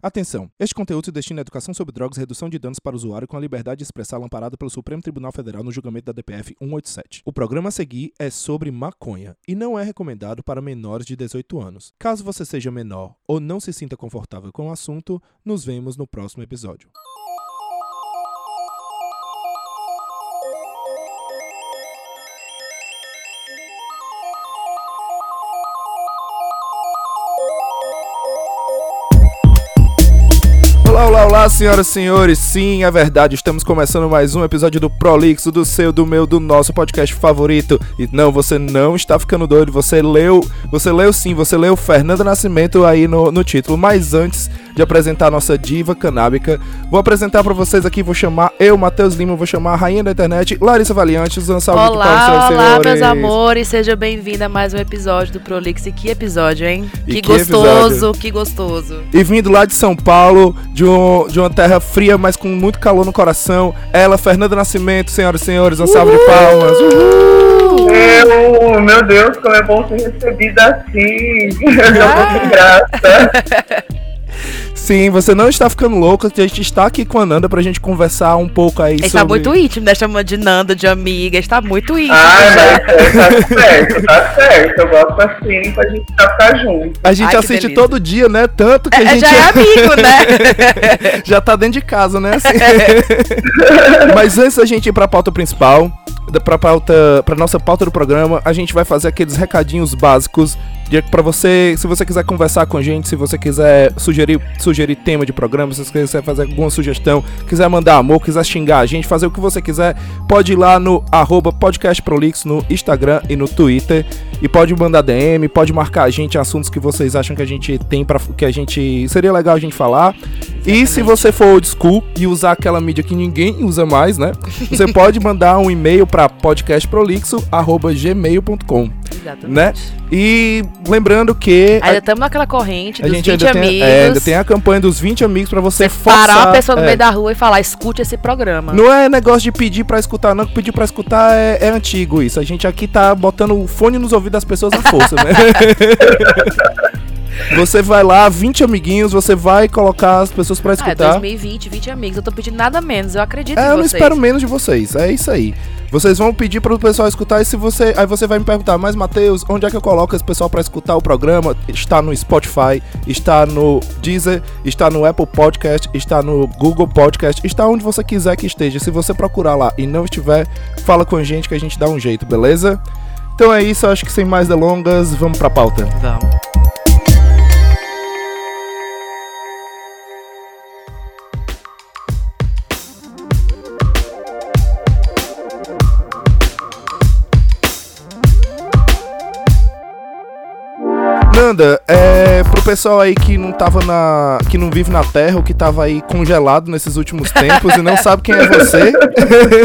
Atenção! Este conteúdo se destina à educação sobre drogas e redução de danos para o usuário com a liberdade de expressar amparada pelo Supremo Tribunal Federal no julgamento da DPF 187. O programa a seguir é sobre maconha e não é recomendado para menores de 18 anos. Caso você seja menor ou não se sinta confortável com o assunto, nos vemos no próximo episódio. Olá, olá, olá, senhoras e senhores. Sim, é verdade. Estamos começando mais um episódio do Prolixo, do seu, do meu, do nosso podcast favorito. E não, você não está ficando doido. Você leu, você leu sim, você leu Fernando Nascimento aí no, no título. Mas antes de apresentar a nossa diva canábica, vou apresentar para vocês aqui, vou chamar eu, Matheus Lima, vou chamar a rainha da internet, Larissa Valiante, um salve olá, para os Olá, senhores. meus amores, seja bem-vinda a mais um episódio do Prolix. E que episódio, hein? Que, que, gostoso, episódio. que gostoso. E vindo lá de São Paulo, de, um, de uma terra fria, mas com muito calor no coração, ela, Fernanda Nascimento, senhoras e senhores, um Uhul. salve de palmas. Uhul. Eu, meu Deus, como é bom ser recebida assim. Eu já vou sem graça. Sim, você não está ficando louco, a gente está aqui com a Nanda pra gente conversar um pouco aí Está sobre... muito íntimo, né? Chamando de Nanda, de amiga, está muito íntimo. Ah, mas tá certo, tá certo. Eu gosto assim pra gente ficar junto. A gente Ai, assiste todo dia, né? Tanto que é, a gente... Já é amigo, né? já tá dentro de casa, né? Assim. mas antes da gente ir pra pauta principal, pra, pauta, pra nossa pauta do programa, a gente vai fazer aqueles recadinhos básicos para você, se você quiser conversar com a gente, se você quiser sugerir, sugerir tema de programa, se você quiser fazer alguma sugestão, quiser mandar amor, quiser xingar a gente, fazer o que você quiser, pode ir lá no arroba podcastprolix no Instagram e no Twitter e pode mandar DM, pode marcar a gente assuntos que vocês acham que a gente tem para que a gente seria legal a gente falar. E se você for old school e usar aquela mídia que ninguém usa mais, né? Você pode mandar um e-mail para podcastprolixo@gmail.com. Exatamente. Né? E lembrando que. Ainda estamos naquela corrente dos a gente 20 ainda amigos. Tem, é, ainda tem a campanha dos 20 amigos para você, você parar a pessoa no é. meio da rua e falar: escute esse programa. Não é negócio de pedir para escutar, não. Pedir para escutar é, é, antigo isso. A gente aqui tá botando o fone nos ouvidos das pessoas à força, né? Você vai lá, 20 amiguinhos, você vai colocar as pessoas pra escutar. Ah, é 2020, 20 amigos. Eu tô pedindo nada menos, eu acredito é, em vocês. eu não espero menos de vocês. É isso aí. Vocês vão pedir para o pessoal escutar e se você, aí você vai me perguntar, mas Matheus, onde é que eu coloco esse pessoal para escutar o programa? Está no Spotify, está no Deezer, está no Apple Podcast, está no Google Podcast, está onde você quiser que esteja. Se você procurar lá e não estiver, fala com a gente que a gente dá um jeito, beleza? Então é isso, acho que sem mais delongas, vamos pra pauta. Vamos. Nanda, é, pro pessoal aí que não tava na. que não vive na Terra, ou que tava aí congelado nesses últimos tempos e não sabe quem é você,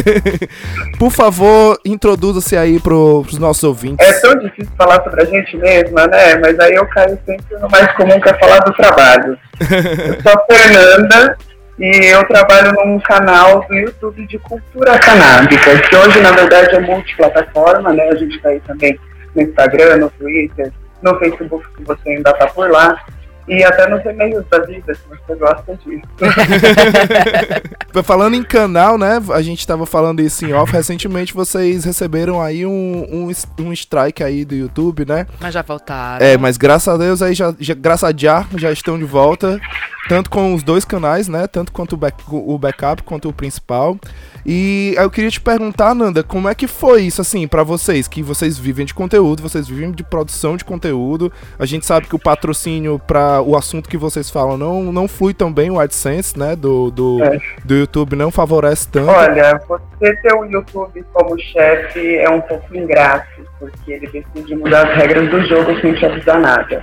por favor, introduza-se aí pro, pros nossos ouvintes. É tão difícil falar sobre a gente mesma, né? Mas aí eu caio sempre no mais comum que é falar do trabalho. eu sou a Fernanda e eu trabalho num canal do YouTube de cultura canábica, que hoje na verdade é multiplataforma, né? A gente tá aí também no Instagram, no Twitter, no Facebook, se você ainda está por lá. E até nos e-mails da vida, se você gosta disso. falando em canal, né? A gente estava falando isso em off. Recentemente vocês receberam aí um, um, um strike aí do YouTube, né? Mas já voltaram. É, mas graças a Deus aí já, já graças a já, já estão de volta. Tanto com os dois canais, né? Tanto quanto o, back, o backup quanto o principal. E eu queria te perguntar, Nanda, como é que foi isso, assim, para vocês? Que vocês vivem de conteúdo, vocês vivem de produção de conteúdo. A gente sabe que o patrocínio para o assunto que vocês falam não, não flui tão bem, o AdSense, né, do, do, é. do YouTube não favorece tanto. Olha, você ter o YouTube como chefe é um pouco ingrato, porque ele decide mudar as regras do jogo sem te avisar nada.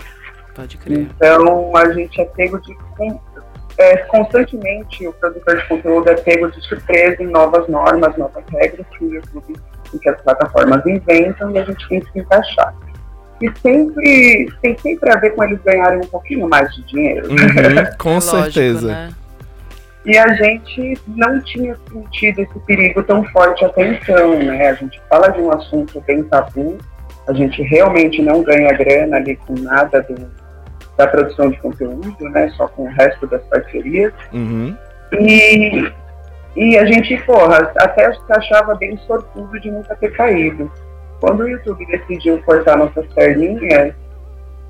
Pode crer. Então a gente é pego de é, constantemente o produtor de conteúdo é pego de surpresa em novas normas, novas regras que o YouTube e que as plataformas inventam e a gente tem que se encaixar. E sempre tem sempre a ver com eles ganharem um pouquinho mais de dinheiro. Uhum, com é certeza. Lógico, né? E a gente não tinha sentido esse perigo tão forte até então, né? A gente fala de um assunto bem tabu, a gente realmente não ganha grana ali com nada do, da produção de conteúdo, né? Só com o resto das parcerias. Uhum. E, e a gente, porra, até achava bem sortudo de nunca ter caído. Quando o YouTube decidiu cortar nossas perninhas,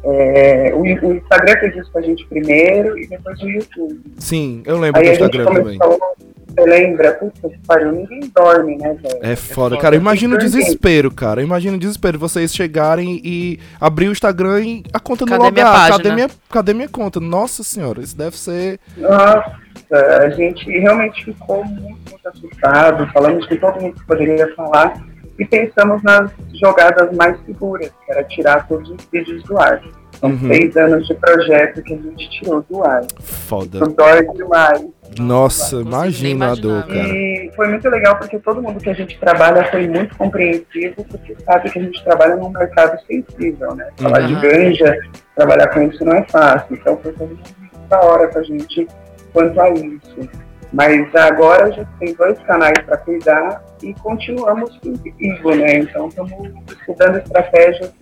é, o, o, Instagram fez isso com a gente primeiro e depois o YouTube. Sim, eu lembro Aí do Instagram também. Você lembra? Puta que pariu, ninguém dorme, né, velho? É foda, cara. Imagina o desespero, cara. Imagina o desespero vocês chegarem e abrir o Instagram e a conta não cadê logar. Minha cadê, minha, cadê minha conta? Nossa senhora, isso deve ser. Nossa, a gente realmente ficou muito, muito assustado. Falamos com todo mundo que poderia falar e pensamos nas jogadas mais seguras, que era tirar todos os vídeos do ar. São uhum. seis anos de projeto que a gente tirou do ar. Foda. Isso dói demais. Nossa, imagina a dor, cara. E foi muito legal porque todo mundo que a gente trabalha foi muito compreensivo, porque sabe que a gente trabalha num mercado sensível, né? Falar uhum. de ganja, trabalhar com isso não é fácil. Então foi muito da hora pra gente quanto a isso. Mas agora a gente tem dois canais para cuidar e continuamos vivo, né? Então estamos estudando estratégias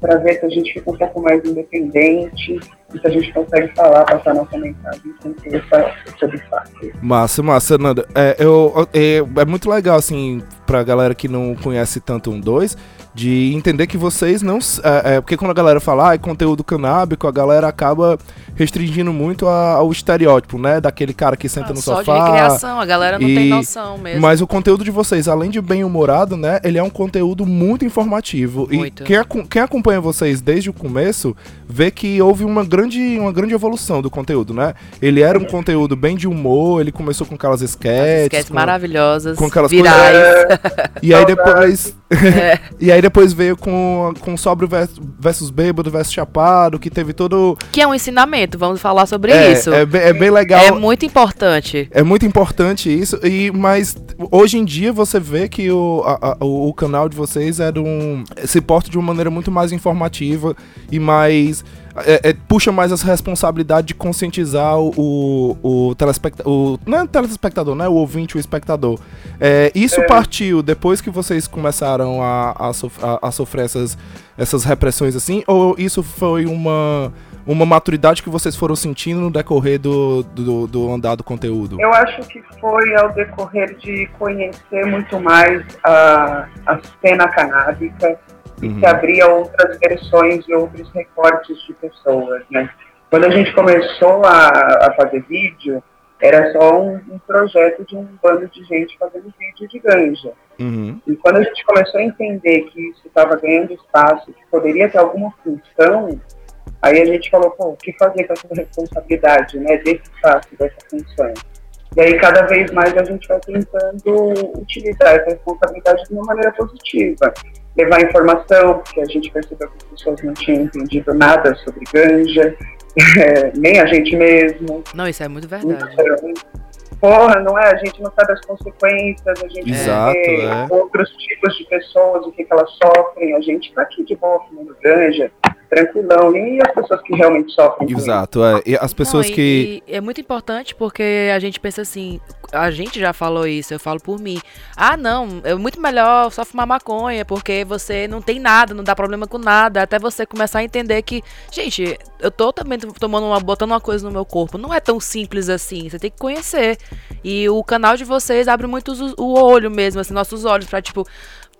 para ver se a gente fica um pouco mais independente e se a gente consegue falar, passar nossa mensagem sem ter essa, esse Massa, massa, Nanda. É, eu, é, é muito legal, assim, pra galera que não conhece tanto um dois de entender que vocês não. É, é, porque quando a galera fala, ah, é conteúdo canábico, a galera acaba restringindo muito a, ao estereótipo, né? Daquele cara que senta ah, no só sofá. Só de recreação, a galera não e... tem noção mesmo. Mas o conteúdo de vocês, além de bem-humorado, né? Ele é um conteúdo muito informativo. Muito. E quem, quem acompanha vocês desde o começo vê que houve uma grande, uma grande evolução do conteúdo, né? Ele era um conteúdo bem de humor, ele começou com aquelas sketches. Sketches maravilhosas. Com aquelas virais. Coisas... E aí depois. É. e aí depois veio com, com Sobre versus Bêbado versus Chapado, que teve todo. Que é um ensinamento, vamos falar sobre é, isso. É, é bem legal. É muito importante. É muito importante isso. E, mas hoje em dia você vê que o, a, a, o canal de vocês é de um, se porta de uma maneira muito mais informativa e mais é, é, puxa mais essa responsabilidade de conscientizar o, o, o telespectador. Não é o telespectador, né? O ouvinte, o espectador. É, isso é. partiu depois que vocês começaram a, a, a, a, sofrer essas, essas repressões assim? Ou isso foi uma, uma maturidade que vocês foram sentindo no decorrer do, do, do andar do conteúdo? Eu acho que foi ao decorrer de conhecer muito mais a, a cena canábica uhum. que abria outras versões e outros recortes de pessoas, né? Quando a gente começou a, a fazer vídeo, era só um, um, projeto de um bando de gente fazendo vídeo de ganja. Uhum. E quando a gente começou a entender que isso estava ganhando espaço, que poderia ter alguma função, aí a gente falou, pô, o que fazer com essa responsabilidade, né, desse espaço, dessa função? E aí, cada vez mais, a gente vai tentando utilizar essa responsabilidade de uma maneira positiva levar informação, porque a gente percebeu que as pessoas não tinham entendido nada sobre ganja, é, nem a gente mesmo. Não, isso é muito verdade. Então, porra, não é? A gente não sabe as consequências, a gente Exato, vê é. outros tipos de pessoas, o que, que elas sofrem. A gente tá aqui de boa fumando ganja, tranquilão. E as pessoas que realmente sofrem. Exato, é. E as pessoas Não, que. é muito importante porque a gente pensa assim, a gente já falou isso, eu falo por mim. Ah, não, é muito melhor só fumar maconha, porque você não tem nada, não dá problema com nada, até você começar a entender que, gente, eu tô também tomando uma, botando uma coisa no meu corpo, não é tão simples assim, você tem que conhecer. E o canal de vocês abre muito o olho mesmo, assim, nossos olhos para tipo,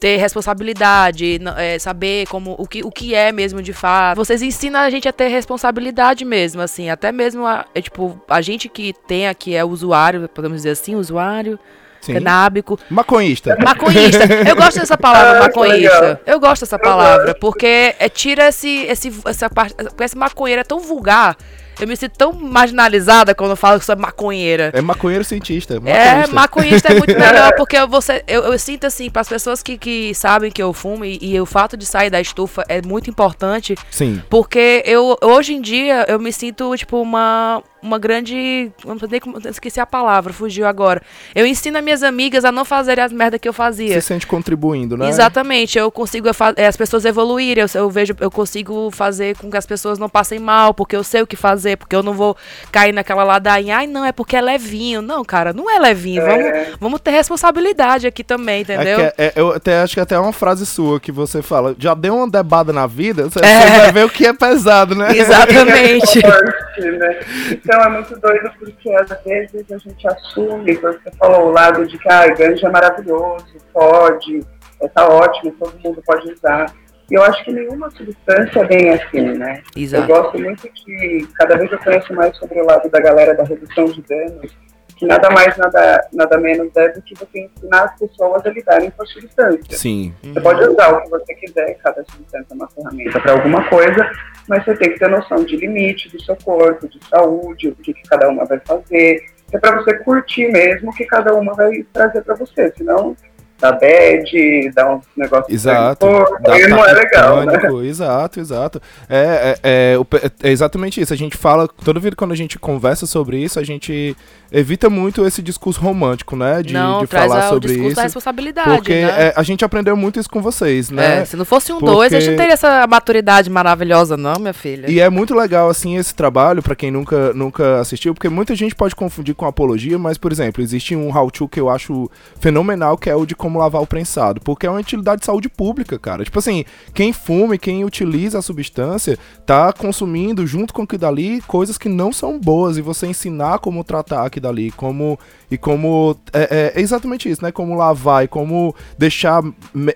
ter responsabilidade, é, saber como o que, o que é mesmo de fato. Vocês ensinam a gente a ter responsabilidade mesmo, assim, até mesmo a, é, tipo, a gente que tem aqui é usuário, podemos dizer assim, usuário. Sim. Canábico. Maconhista. Maconhista. Eu gosto dessa palavra, ah, maconhista. Eu gosto dessa palavra, porque é, tira esse, esse, essa parte. Porque esse maconheiro é tão vulgar eu me sinto tão marginalizada quando eu falo que sou maconheira. É maconheiro cientista. É, maconhista é muito melhor, porque você, eu, eu sinto assim, para as pessoas que, que sabem que eu fumo, e, e, o fato de sair da estufa é muito importante. Sim. Porque eu, hoje em dia, eu me sinto, tipo, uma uma grande. Não sei como- esqueci a palavra, fugiu agora. Eu ensino as minhas amigas a não fazerem as merdas que eu fazia. Se sente contribuindo, né? Exatamente, eu consigo eh, as pessoas evoluírem, eu, eu vejo, eu consigo fazer com que as pessoas não passem mal, porque eu sei o que fazer, porque eu não vou cair naquela ladainha, ai não, é porque é levinho. Não, cara, não é levinho, vamos, vamos ter responsabilidade aqui também, entendeu? É que é- é- eu até acho que até é uma frase sua que você fala, já deu uma debada na vida, você, É. você vai ver o que é pesado, né? Exatamente. né? Então é muito doido porque às vezes a gente assume, você falou, o lado de que ah, ganja é maravilhoso, pode, é, tá ótimo, todo mundo pode usar. E eu acho que nenhuma substância é bem assim, né? Eu Exato. gosto muito que cada vez eu conheço mais sobre o lado da galera da redução de danos, que nada mais, nada, nada menos é do que você ensinar as pessoas a lidarem com a substância. Sim. Você pode usar o que você quiser, cada substância é uma ferramenta para alguma coisa, mas você tem que ter noção de limite do seu corpo, de saúde, o que, que cada uma vai fazer. É para você curtir mesmo o que cada uma vai trazer para você, senão dá bad, dá uns negócios Exato. corpo, Dá aí não é legal, né? pânico, Exato, exato. É, é, é, é exatamente isso. A gente fala, toda vez quando a gente conversa sobre isso, a gente evita muito esse discurso romântico, né? De, não, de falar a- o sobre discurso da isso. responsabilidade, Porque né? é, a gente aprendeu muito isso com vocês, né? É, se não fosse um Porque- dois, a gente não teria essa maturidade maravilhosa, não, minha filha. E é muito legal, assim, esse trabalho, pra quem nunca, nunca assistiu, porque muita gente pode confundir com apologia, mas, por exemplo, existe um how-to que eu acho fenomenal, que é o de como lavar o prensado, porque é uma utilidade de saúde pública, cara. Tipo assim, quem fuma e quem utiliza a substância tá consumindo, junto com aquilo dali, coisas que não são boas, e você ensinar como tratar aquilo dali, como... E como... É, é exatamente isso, né? Como lavar e como deixar...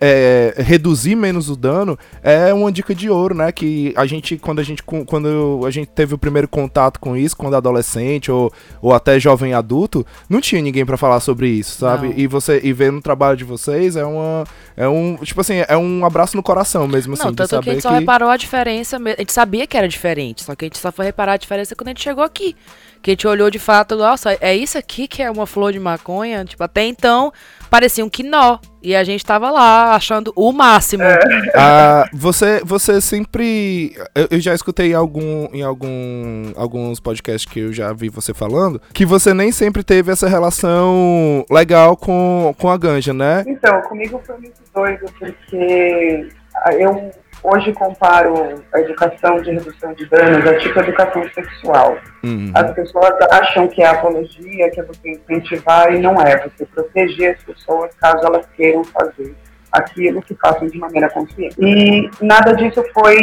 é, reduzir menos o dano, é uma dica de ouro, né? Que a gente, quando a gente, quando a gente teve o primeiro contato com isso, quando adolescente ou, ou até jovem adulto, não tinha ninguém pra falar sobre isso, sabe? Não. E você e ver no trabalho de vocês é uma é um, tipo assim, é um abraço no coração mesmo assim, Não, de tanto que a saber gente só reparou a diferença, a gente sabia que era diferente, só que a gente só foi reparar a diferença quando a gente chegou aqui. Que a gente olhou de fato, nossa, é isso aqui que é uma flor de maconha? Tipo, até então parecia um quinó. E a gente tava lá achando o máximo. Ah, você, você sempre. Eu, eu já escutei em, algum, em algum, alguns podcasts que eu já vi você falando que você nem sempre teve essa relação legal com, com a ganja, né? Então, comigo foi muito doido, porque eu hoje comparo a educação de redução de danos a tipo educação sexual. Uhum. As pessoas acham que é apologia, que é você incentivar, e não é. Você proteger as pessoas caso elas queiram fazer aquilo que façam de maneira consciente. E nada disso foi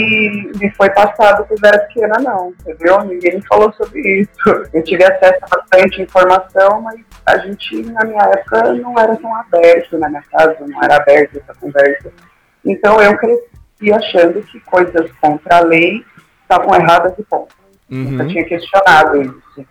me foi passado quando era pequena, não, entendeu? Ninguém me falou sobre isso. Eu tive acesso a bastante informação, mas a gente, na minha época, não era tão aberto na minha casa, não era aberta essa conversa. Então eu cresci achando que coisas contra a lei estavam erradas e ponto. Uhum. tinha questionado isso.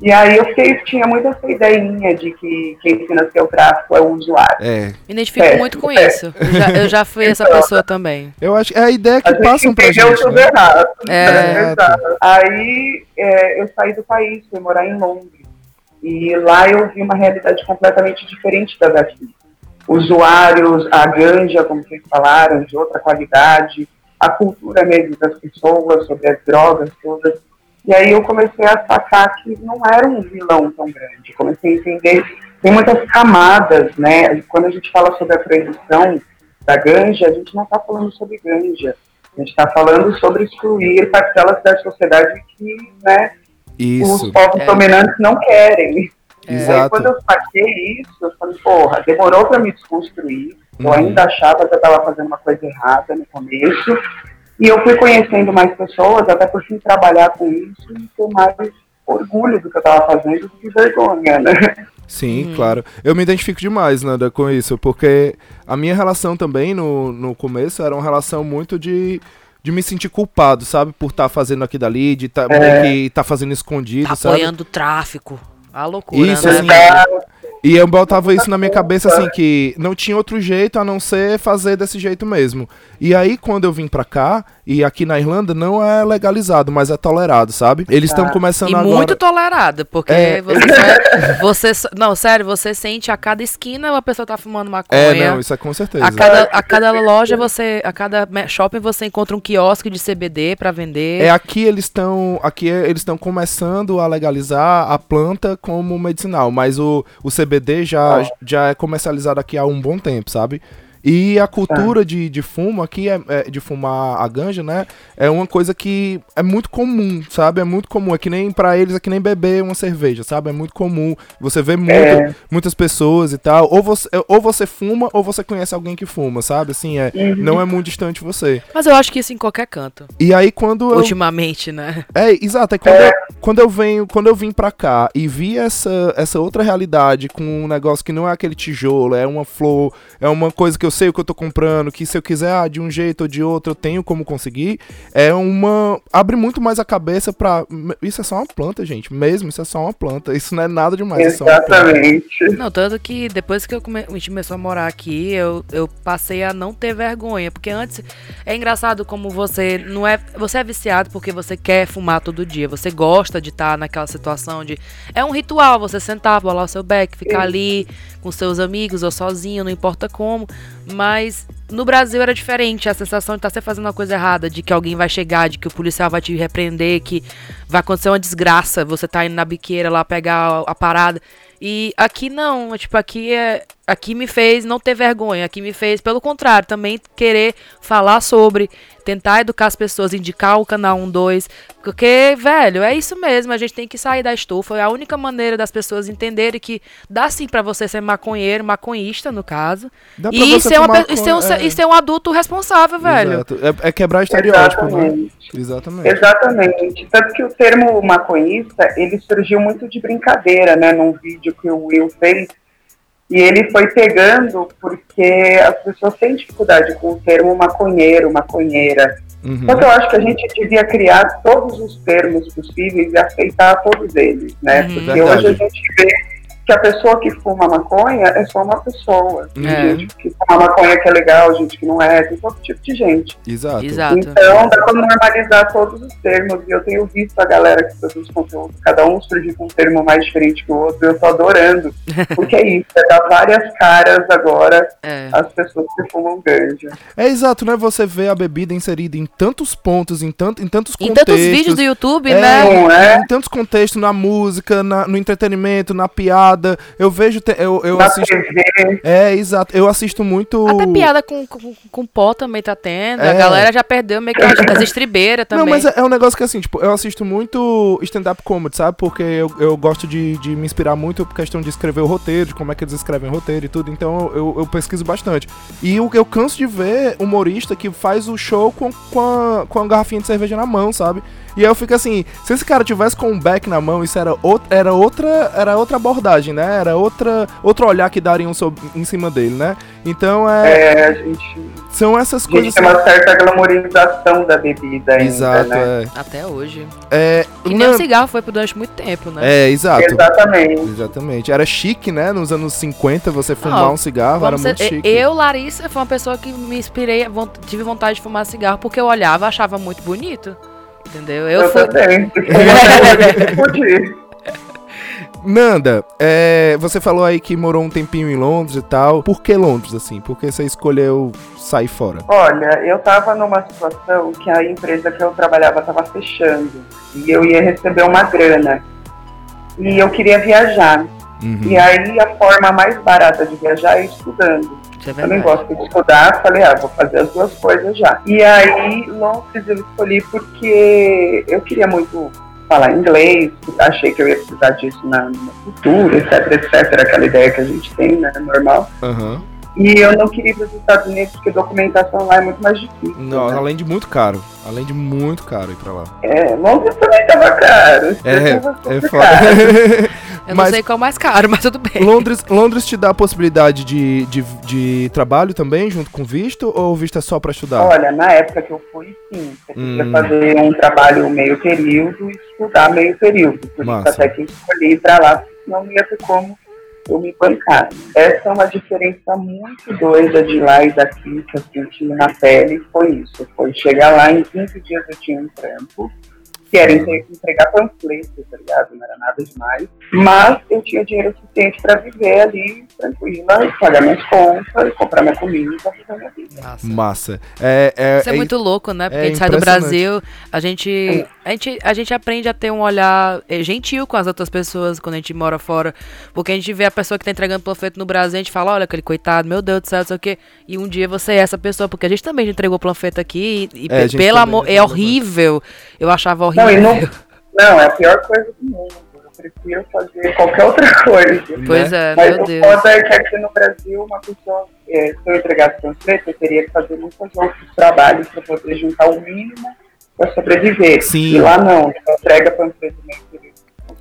E aí eu fiquei, tinha muito essa ideinha de que quem financia o tráfico é o usuário. É. Me identifico É, muito com é. isso. Eu já, eu já fui essa Então, pessoa também. Eu acho é a ideia que A passam pra gente. tudo Né? errado. É. Exato. Aí é, eu saí do país, fui morar em Londres. E lá eu vi uma realidade completamente diferente da daqui. Usuários, a ganja, como vocês falaram, de outra qualidade, a cultura mesmo das pessoas sobre as drogas todas. E aí eu comecei a sacar que não era um vilão tão grande. Comecei a entender, tem muitas camadas, né? Quando a gente fala sobre a proibição da ganja, a gente não está falando sobre ganja. A gente está falando sobre excluir parcelas da sociedade que né, Isso. os povos É. dominantes não querem. Aí, Exato. quando eu saquei isso, eu falei, porra, demorou para me desconstruir. Eu Uhum. ainda achava que eu estava fazendo uma coisa errada no começo. E eu fui conhecendo mais pessoas, até por fim trabalhar com isso e ter mais orgulho do que eu estava fazendo do que vergonha, né? Sim, claro. Eu me identifico demais, Nanda, com isso, porque a minha relação também no, no começo era uma relação muito de, de me sentir culpado, sabe? Por estar fazendo aquilo dali, de tá, É. que tá fazendo escondido, Tá sabe? apoiando o tráfico. A loucura, Isso, né? assim, E eu botava isso na minha cabeça assim, que não tinha outro jeito a não ser fazer desse jeito mesmo. E aí, quando eu vim pra cá, e aqui na Irlanda não é legalizado, mas é tolerado, sabe? Eles estão Ah. começando E agora. muito tolerada, porque É. você, só- você Não, sério, você sente a cada esquina uma pessoa tá fumando maconha. É, não, isso é com certeza. A cada, a cada loja você, a cada shopping você encontra um quiosque de CBD pra vender. É aqui eles estão, aqui é- eles estão começando a legalizar a planta como medicinal, mas o, o CBD já, Ah. já é comercializado aqui há um bom tempo, sabe? E a cultura de, de fumo aqui, é, é- de fumar a ganja, né? É uma coisa que é muito comum, sabe? É muito comum. É que nem pra eles, é que nem beber uma cerveja, sabe? É muito comum. Você vê muito, É. muitas pessoas e tal. Ou você, ou você fuma, ou você conhece alguém que fuma, sabe? Assim, é, Uhum. não é muito distante de você. Mas eu acho que isso em qualquer canto. E aí, quando eu, Ultimamente, né? é, exato. É quando, Eu, quando eu venho, quando eu vim pra cá e vi essa, essa outra realidade com um negócio que não é aquele tijolo, é uma flor, é uma coisa que eu sei o que eu tô comprando, que se eu quiser ah, de um jeito ou de outro eu tenho como conseguir, é uma abre muito mais a cabeça pra isso é só uma planta, gente, mesmo, isso é só uma planta. Isso não é nada demais, é. Exatamente. Não, tanto que depois que eu come- a gente começou a morar aqui, eu, eu passei a não ter vergonha. Porque antes é engraçado como você não é. Você é viciado porque você quer fumar todo dia. Você gosta de estar naquela situação de. É um ritual, você sentar, bolar o seu beck, ficar ali com seus amigos ou sozinho, não importa como. Mas no Brasil era diferente, a sensação de estar sempre fazendo uma coisa errada, de que alguém vai chegar, de que o policial vai te repreender, que vai acontecer uma desgraça, você tá indo na biqueira lá pegar a, a parada. E aqui não, tipo, aqui é. Aqui me fez não ter vergonha, aqui me fez, pelo contrário, também querer falar sobre, tentar educar as pessoas, indicar o canal 12. Porque, velho, é isso mesmo, a gente tem que sair da estufa. É a única maneira das pessoas entenderem que dá sim pra você ser maconheiro, maconhista, no caso. E ser, uma, e, ser um, é. e ser um adulto responsável, velho. Exato. É, é quebrar estereótipo, né? Exatamente. Exatamente. Exatamente. Tanto que o termo maconhista, ele surgiu muito de brincadeira, né? Num vídeo que o Will fez. E ele foi pegando porque as pessoas têm dificuldade com o termo maconheiro, maconheira. Uhum. Que eu acho que a gente devia criar todos os termos possíveis e aceitar todos eles, né? Uhum. Porque Verdade. hoje a gente vê que a pessoa que fuma maconha é só uma pessoa. Tem É. gente que fuma maconha que é legal, gente que não é, tem todo tipo de gente. Exato. Exato. Então, dá pra normalizar todos os termos. E eu tenho visto a galera que produz conteúdo, cada um surge com um termo mais diferente que o outro. Eu tô adorando. Porque é isso, é dar várias caras agora É. às pessoas que fumam ganja. É exato, né? Você vê a bebida inserida em tantos pontos, em, tanto, em tantos Em contextos. tantos vídeos do YouTube, É, né? Não é? Em tantos contextos, na música, na- no entretenimento, na piada. Eu vejo. te- eu eu Na assisto. TV. É, exato. Eu assisto muito. Até piada com, com, com pó também tá tendo. A É. galera já perdeu meio que as, as estribeiras também. Não, mas é, é um negócio que assim, tipo, eu assisto muito stand-up comedy, sabe? Porque eu, eu gosto de, de me inspirar muito por questão de escrever o roteiro, de como é que eles escrevem o roteiro e tudo, então eu, eu pesquiso bastante. E eu, eu canso de ver humorista que faz o show com, com, a, com a garrafinha de cerveja na mão, sabe? E aí eu fico assim, se esse cara tivesse com um back na mão, isso era, out, era outra era outra abordagem, né? Era outra, outro olhar que dariam sob, em cima dele, né? Então é, É, a gente, são essas a coisas. gente tem uma certa glamorização da bebida ainda, Exato, né? é. Até hoje. é. Que nem o cigarro foi por durante muito tempo, né? É, exato. Exatamente. Exatamente. Era chique, né? Nos anos 50, você fumar Não, um cigarro, era ser- muito chique. eu, Larissa, foi uma pessoa que me inspirei, tive vontade de fumar cigarro porque eu olhava, achava muito bonito. Entendeu? Eu, Eu, fui. também. Nanda, é, você falou aí que morou um tempinho em Londres e tal. Por que Londres, assim? Por que você escolheu sair fora? Olha, eu tava numa situação que a empresa que eu trabalhava tava fechando e eu ia receber uma grana. E eu queria viajar. Uhum. E aí a forma mais barata de viajar é estudando. Isso é Eu nem verdade. gosto de estudar, falei, ah, vou fazer as duas coisas já. E aí Londres eu escolhi porque eu queria muito falar inglês, achei que eu ia precisar disso na, no futuro, etc, etc, aquela ideia que a gente tem, né, normal. Aham. E eu não queria ir para os Estados Unidos porque documentação lá é muito mais difícil. Não, né? além de muito caro. Além de muito caro ir pra lá. É, Londres também tava caro. É, Tava é super foda. Eu Mas- não sei qual é mais caro, mas tudo bem. Londres, Londres te dá a possibilidade de, de, de trabalho também, junto com visto? Ou o visto é só pra estudar? Olha, na época que eu fui, sim. Você podia Hum. fazer um trabalho meio período e estudar meio período. Por Massa. isso até que eu escolhi ir pra lá, porque senão não ia ter como eu me bancar. Essa é uma diferença muito doida de lá e daqui que eu senti na pele, foi isso. Foi chegar lá, em 15 dias eu tinha um trampo, que era entregar panfleto, tá ligado? Não era nada demais. Mas eu tinha dinheiro suficiente para viver ali tranquila, pagar minhas contas, comprar minha comida, fazer minha vida. Massa. Massa. É, é, Isso é, é, muito louco, né? Porque é a gente sai do Brasil, a gente, a, gente, a gente aprende a ter um olhar é, gentil com as outras pessoas quando a gente mora fora. Porque a gente vê a pessoa que tá entregando panfleto no Brasil, a gente fala, olha, aquele coitado, meu Deus do céu, não sei o quê. E um dia você é essa pessoa, porque a gente também entregou panfleto aqui e, é, pelo amor, é horrível. Eu achava horrível. Não, não, não, é a pior coisa do mundo prefiro fazer qualquer outra coisa. Pois né? é, Mas meu o Deus. foda é que aqui no Brasil, uma pessoa, é, se eu entregasse panfleto, eu teria que fazer muitos outros trabalhos para poder juntar o mínimo para sobreviver. Sim. E lá não, entrega panfleto mesmo.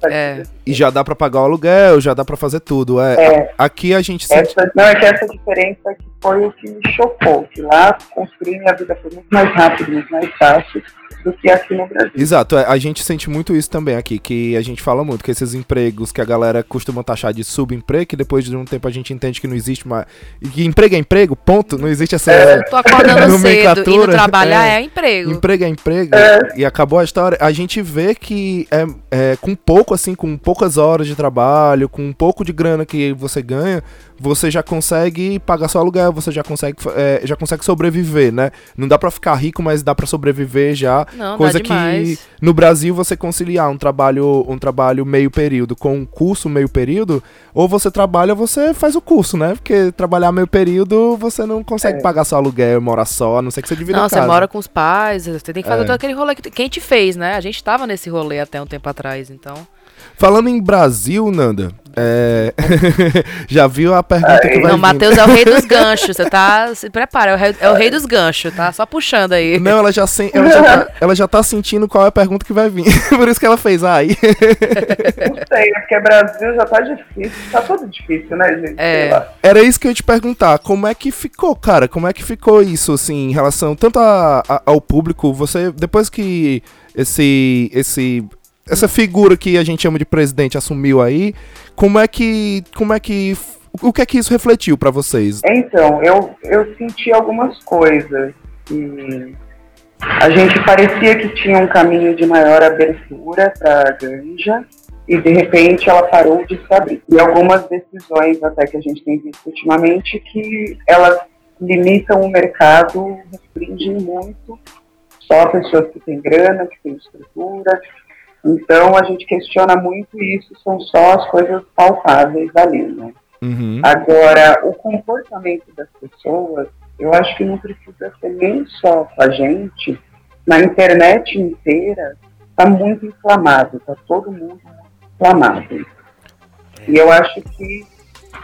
É. E já dá para pagar o aluguel, já dá para fazer tudo. É. é. Aqui a gente sente... essa, Não, é que essa diferença que foi o que me chocou. Que lá construir minha vida foi muito mais rápido, muito mais fácil do que aqui no Brasil. Exato, é, a gente sente muito isso também aqui, que a gente fala muito, que esses empregos que a galera costuma taxar de subemprego, que depois de um tempo a gente entende que não existe mais. Que emprego é emprego, ponto. Não existe essa. É. Tô acordando cedo, indo trabalhar é, é emprego. Emprego é emprego. É. E acabou a história. A gente vê que é, é com pouco, assim, com poucas horas de trabalho, com um pouco de grana que você ganha, você já consegue pagar seu aluguel, você já consegue, é, já consegue sobreviver, né? Não dá para ficar rico, mas dá para sobreviver já. Não, coisa que no Brasil você conciliar um trabalho, um trabalho meio período com um curso meio período, ou você trabalha ou você faz o curso, né? Porque trabalhar meio período você não consegue é. pagar seu aluguel, morar só, a não sei que você divida Não, você mora com os pais, você tem que fazer é. todo aquele rolê que quem te fez, né? A gente tava nesse rolê até um tempo atrás, então. Falando em Brasil, Nanda, é... já viu a pergunta que vai Não, Matheus é o rei dos ganchos, você tá... Se prepara, é o rei, é o rei dos ganchos, tá? Só puxando aí. Não, ela já, sen... ela, já tá... ela já tá sentindo qual é a pergunta que vai vir. Por isso que ela fez aí. Não sei, porque Brasil já tá difícil, tá tudo difícil, né, gente? É. Era isso que eu ia te perguntar, como é que ficou, cara? Como é que ficou isso, assim, em relação tanto a, a, ao público, você, depois que esse, esse essa figura que a gente chama de presidente assumiu aí, como é que, como é que, o que é que isso refletiu para vocês? Então, eu, eu senti algumas coisas e a gente parecia que tinha um caminho de maior abertura para a ganja e de repente ela parou de se abrir. E algumas decisões até que a gente tem visto ultimamente que elas limitam o mercado, restringem muito só pessoas que têm grana, que têm estrutura, então a gente questiona muito isso, são só as coisas palpáveis ali, né? Uhum. Agora, o comportamento das pessoas, eu acho que não precisa ser nem só com a gente, na internet inteira está muito inflamado, está todo mundo inflamado. E eu acho que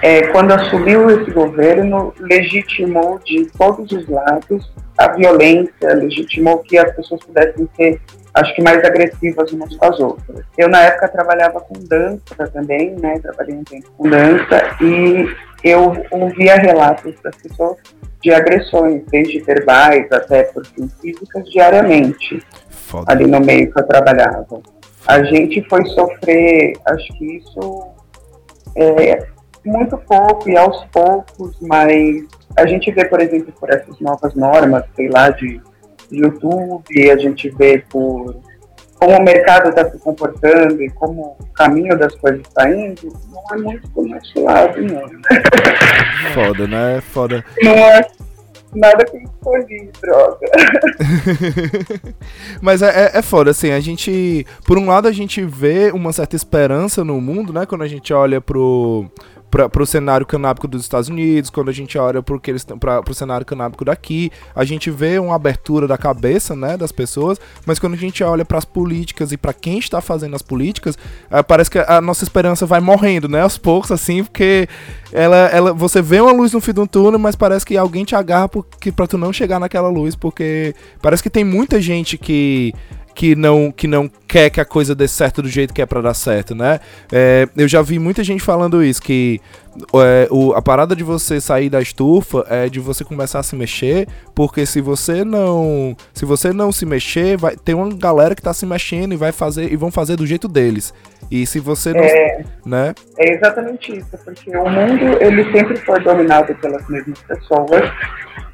é, quando assumiu esse governo, legitimou de todos os lados a violência, legitimou que as pessoas pudessem ser acho que mais agressivas umas com as outras. Eu, na época, trabalhava com dança também, né? Trabalhei um tempo com dança e eu ouvia relatos das pessoas de agressões, desde verbais até por físicas, diariamente, Foda. ali no meio que eu trabalhava. A gente foi sofrer, acho que isso é muito pouco e aos poucos, mas a gente vê, por exemplo, por essas novas normas, sei lá, de YouTube, a gente vê por como o mercado está se comportando e como o caminho das coisas está indo, não é muito do nosso lado, não. Foda, né? Foda. Não é nada que escolhi, droga. Mas é, é, é, foda, assim, a gente. Por um lado, a gente vê uma certa esperança no mundo, né? Quando a gente olha pro para o cenário canábico dos Estados Unidos, quando a gente olha para o cenário canábico daqui, a gente vê uma abertura da cabeça né, das pessoas, mas quando a gente olha para as políticas e para quem está fazendo as políticas, é, parece que a nossa esperança vai morrendo, né, aos poucos, assim, porque ela, ela, você vê uma luz no fim do túnel, mas parece que alguém te agarra para tu não chegar naquela luz, porque parece que tem muita gente que que não, que não quer que a coisa dê certo do jeito que é para dar certo, né? É, eu já vi muita gente falando isso, que é, o, a parada de você sair da estufa é de você começar a se mexer, porque se você não se você não se mexer, vai ter uma galera que tá se mexendo e vai fazer e vão fazer do jeito deles. E se você não, É, né? é exatamente isso, porque o mundo ele sempre foi dominado pelas mesmas pessoas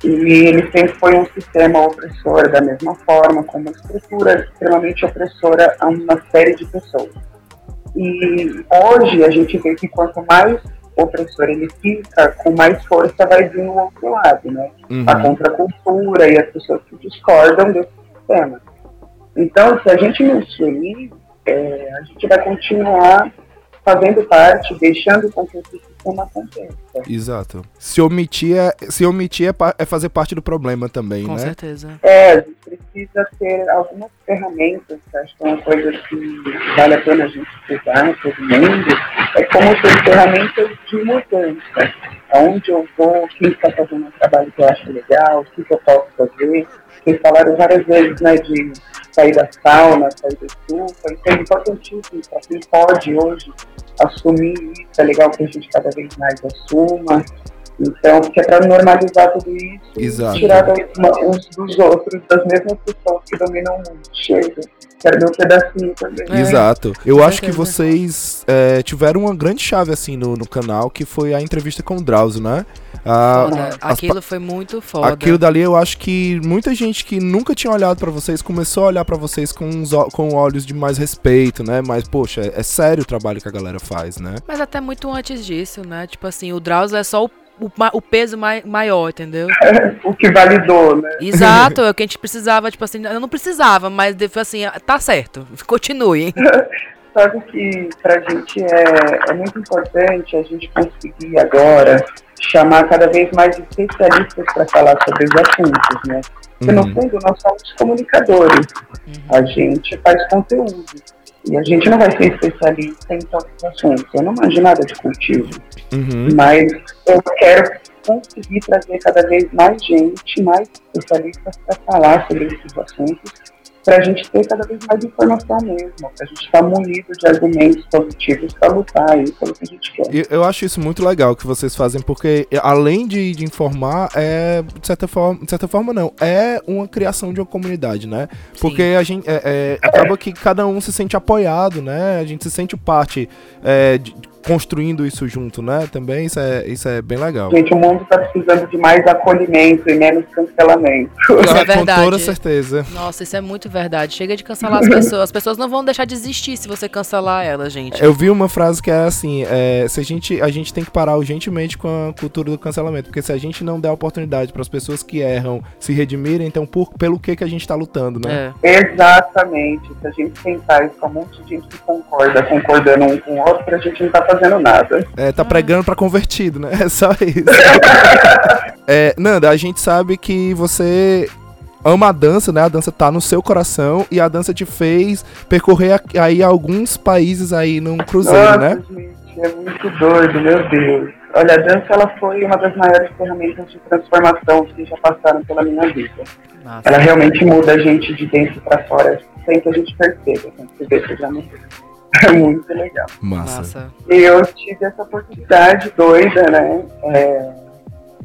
e ele sempre foi um sistema opressor da mesma forma, com uma estrutura extremamente opressora a uma série de pessoas. E hoje a gente vê que quanto mais opressor ele fica, com mais força vai vir o outro lado, né? Uhum. a contracultura e as pessoas que discordam desse sistema. Então, se a gente não se unir, é, a gente vai continuar fazendo parte, deixando com que sistema aconteça. Exato. Se omitir é, se omitir é, é fazer parte do problema também, Com né? certeza. É, a gente precisa ter algumas ferramentas, que acho que é uma coisa que vale a pena a gente estudar, todo mundo, é como ter ferramentas de mudança. Aonde eu vou, quem está fazendo um trabalho que eu acho legal, o que, que eu posso fazer. Vocês falaram várias vezes né, de sair da sauna, sair da estufa, isso é importantíssimo para quem pode hoje assumir isso, é legal que a gente cada vez mais assuma. Então, que é para normalizar tudo isso Exato. e tirar uns dos outros, das mesmas pessoas que dominam o mundo. Chega, quero meu pedacinho também. É. Exato. Eu acho que vocês é, tiveram uma grande chave assim no, no canal, que foi a entrevista com o Drauzio, né? Ah, Aquilo foi muito foda. Aquilo dali eu acho que muita gente que nunca tinha olhado pra vocês começou a olhar pra vocês com, uns com olhos de mais respeito, né? Mas, poxa, é, é sério o trabalho que a galera faz, né? Mas até muito antes disso, né? Tipo assim, o Drauzio é só o, o, o peso mai, maior, entendeu? O que validou, né? Exato, é o que a gente precisava, tipo assim, eu não precisava, mas de- assim, tá certo, continue. Sabe que pra gente é, é muito importante a gente conseguir agora chamar cada vez mais especialistas para falar sobre os assuntos, né? Porque no Uhum. fundo nós somos comunicadores, a gente faz conteúdo. E a gente não vai ser especialista em todos os assuntos. Eu não manjo nada de cultivo. Uhum. Mas eu quero conseguir trazer cada vez mais gente, mais especialistas para falar sobre esses assuntos, para a gente ter cada vez mais informação mesmo, para a gente estar munido de argumentos positivos para lutar aí pelo que a gente quer. E Eu acho isso muito legal que vocês fazem, porque além de, de informar, é, de certa forma, de certa forma não, é uma criação de uma comunidade, né? Porque a gente é, é, acaba que cada um se sente apoiado, né? A gente se sente parte é, de- construindo isso junto, né? Também isso é, isso é bem legal. Gente, o mundo está precisando de mais acolhimento e menos cancelamento. Isso é Com verdade. toda certeza. Nossa, isso é muito verdade. Chega de cancelar as pessoas. As pessoas não vão deixar de existir se você cancelar elas, gente. Eu vi uma frase que é assim, é, se a gente a gente tem que parar urgentemente com a cultura do cancelamento, porque se a gente não der oportunidade para as pessoas que erram se redimirem, então por, pelo que que a gente tá lutando, né? É. Exatamente. Se a gente sentar isso com um monte de gente que concorda, concordando um com o outro, a gente não está fazendo nada. É, tá pregando pra convertido, né? É só isso. é, Nanda, a gente sabe que você ama a dança, né? A dança tá no seu coração e a dança te fez percorrer a- aí alguns países aí num cruzeiro, Nossa, né? gente, é muito doido, meu Deus. Olha, a dança ela foi uma das maiores ferramentas de transformação que já passaram pela minha vida. Nossa. Ela realmente muda a gente de dentro para fora, sem que a gente perceba, sem que você veja já mudou. É muito legal. Massa. E eu tive essa oportunidade doida, né? É,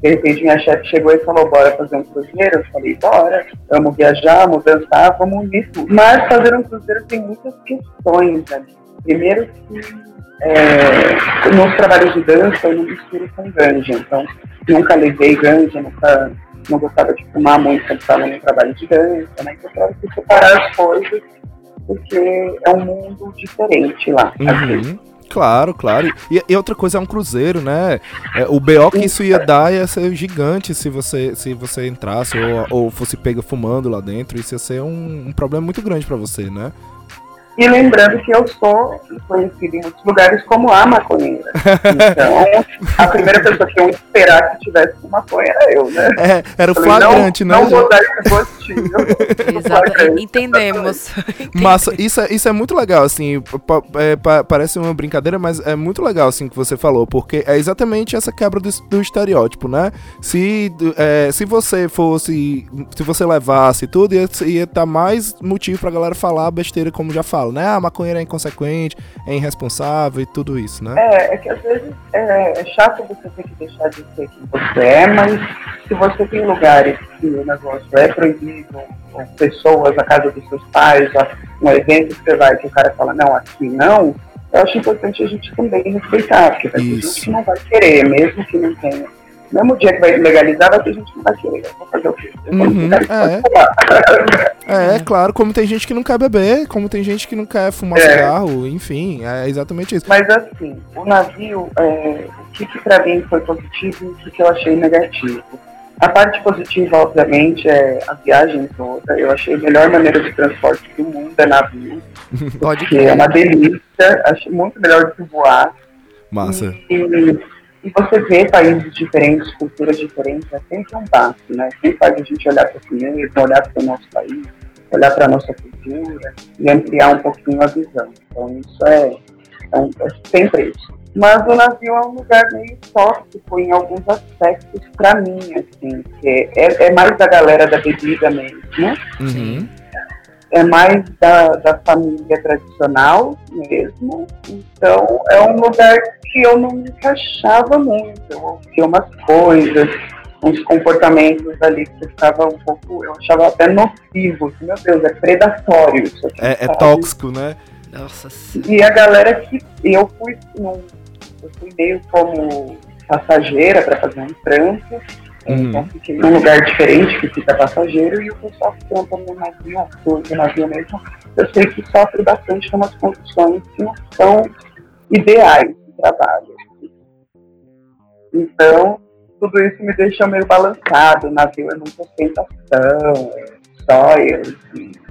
de repente minha chefe chegou e falou, bora fazer um cruzeiro. Eu falei, bora, vamos viajar, vamos dançar, vamos tudo. Mas fazer um cruzeiro tem muitas questões ali. Primeiro que é, nos trabalhos de dança eu não misturo com ganja, então nunca levei ganja, nunca não gostava de fumar muito quando estava no trabalho de dança, né? Então eu que separar as coisas, porque é um mundo diferente lá. Uhum. Claro, claro. E, e outra coisa é um cruzeiro, né? É, o BO que isso ia dar ia ser gigante se você, se você entrasse ou, ou fosse pega fumando lá dentro. Isso ia ser um, um problema muito grande pra você, né? E lembrando que eu sou conhecida em muitos lugares como a maconheira. Então, a primeira pessoa que eu esperar que tivesse uma maconha era eu, né? É, era o Falei, flagrante, não, né? Não vou dar esse gostinho. Exato. Entendemos. Massa, isso é, isso é muito legal, assim, é, pa- parece uma brincadeira, mas é muito legal, assim, que você falou, porque é exatamente essa quebra do, do estereótipo, né? Se, é, se você fosse, se você levasse tudo, ia, ia dar mais motivo pra galera falar besteira, como já falo, né? Ah, maconheiro é inconsequente, é irresponsável e tudo isso, né? É, é que às vezes é, é chato você ter que deixar de ser quem você é, mas se você tem lugares que o negócio é proibido, ou pessoas na casa dos seus pais, um evento que você vai que o cara fala, não, aqui não, eu acho importante a gente também respeitar, porque vai ter gente que não vai querer, mesmo que não tenha. Mesmo dia que vai legalizar, vai ter gente que não vai querer. Vou fazer o quê? Uhum, é. É, é claro, como tem gente que não quer beber, como tem gente que não quer fumar É. cigarro, enfim, é exatamente isso. Mas assim, o navio, é, o que, que pra mim foi positivo e o que, eu achei negativo? A parte positiva, obviamente, é a viagem toda. Eu achei a melhor maneira de transporte do mundo é navio, Pode que é uma delícia, achei muito melhor do que voar. Massa. E, e você vê países diferentes, culturas diferentes, é sempre um passo, né? Sempre faz a gente olhar para si mesmo, olhar para o nosso país, olhar para a nossa cultura e ampliar um pouquinho a visão. Então isso é, é, um, é preço. Mas o navio é um lugar meio tóxico em alguns aspectos para mim, assim, que é, é mais da galera da bebida mesmo, Uhum. É mais da, da família tradicional mesmo. Então é um lugar que eu não me encaixava muito. Eu ouvia umas coisas, uns comportamentos ali que eu ficava um pouco, eu achava até nocivo. Meu Deus, é predatório isso aqui. É, é tóxico, né? Nossa. E a galera que eu fui num, eu fui meio como passageira para fazer um trampo. Uhum. Então lugar diferente que fica passageiro e o pessoal que trampa no navio, no navio mesmo, eu sei que sofre bastante numas condições que não são ideais de trabalho. Então, tudo isso me deixa meio balançado. O navio é muita ostentação, é joias e, e tudo assim.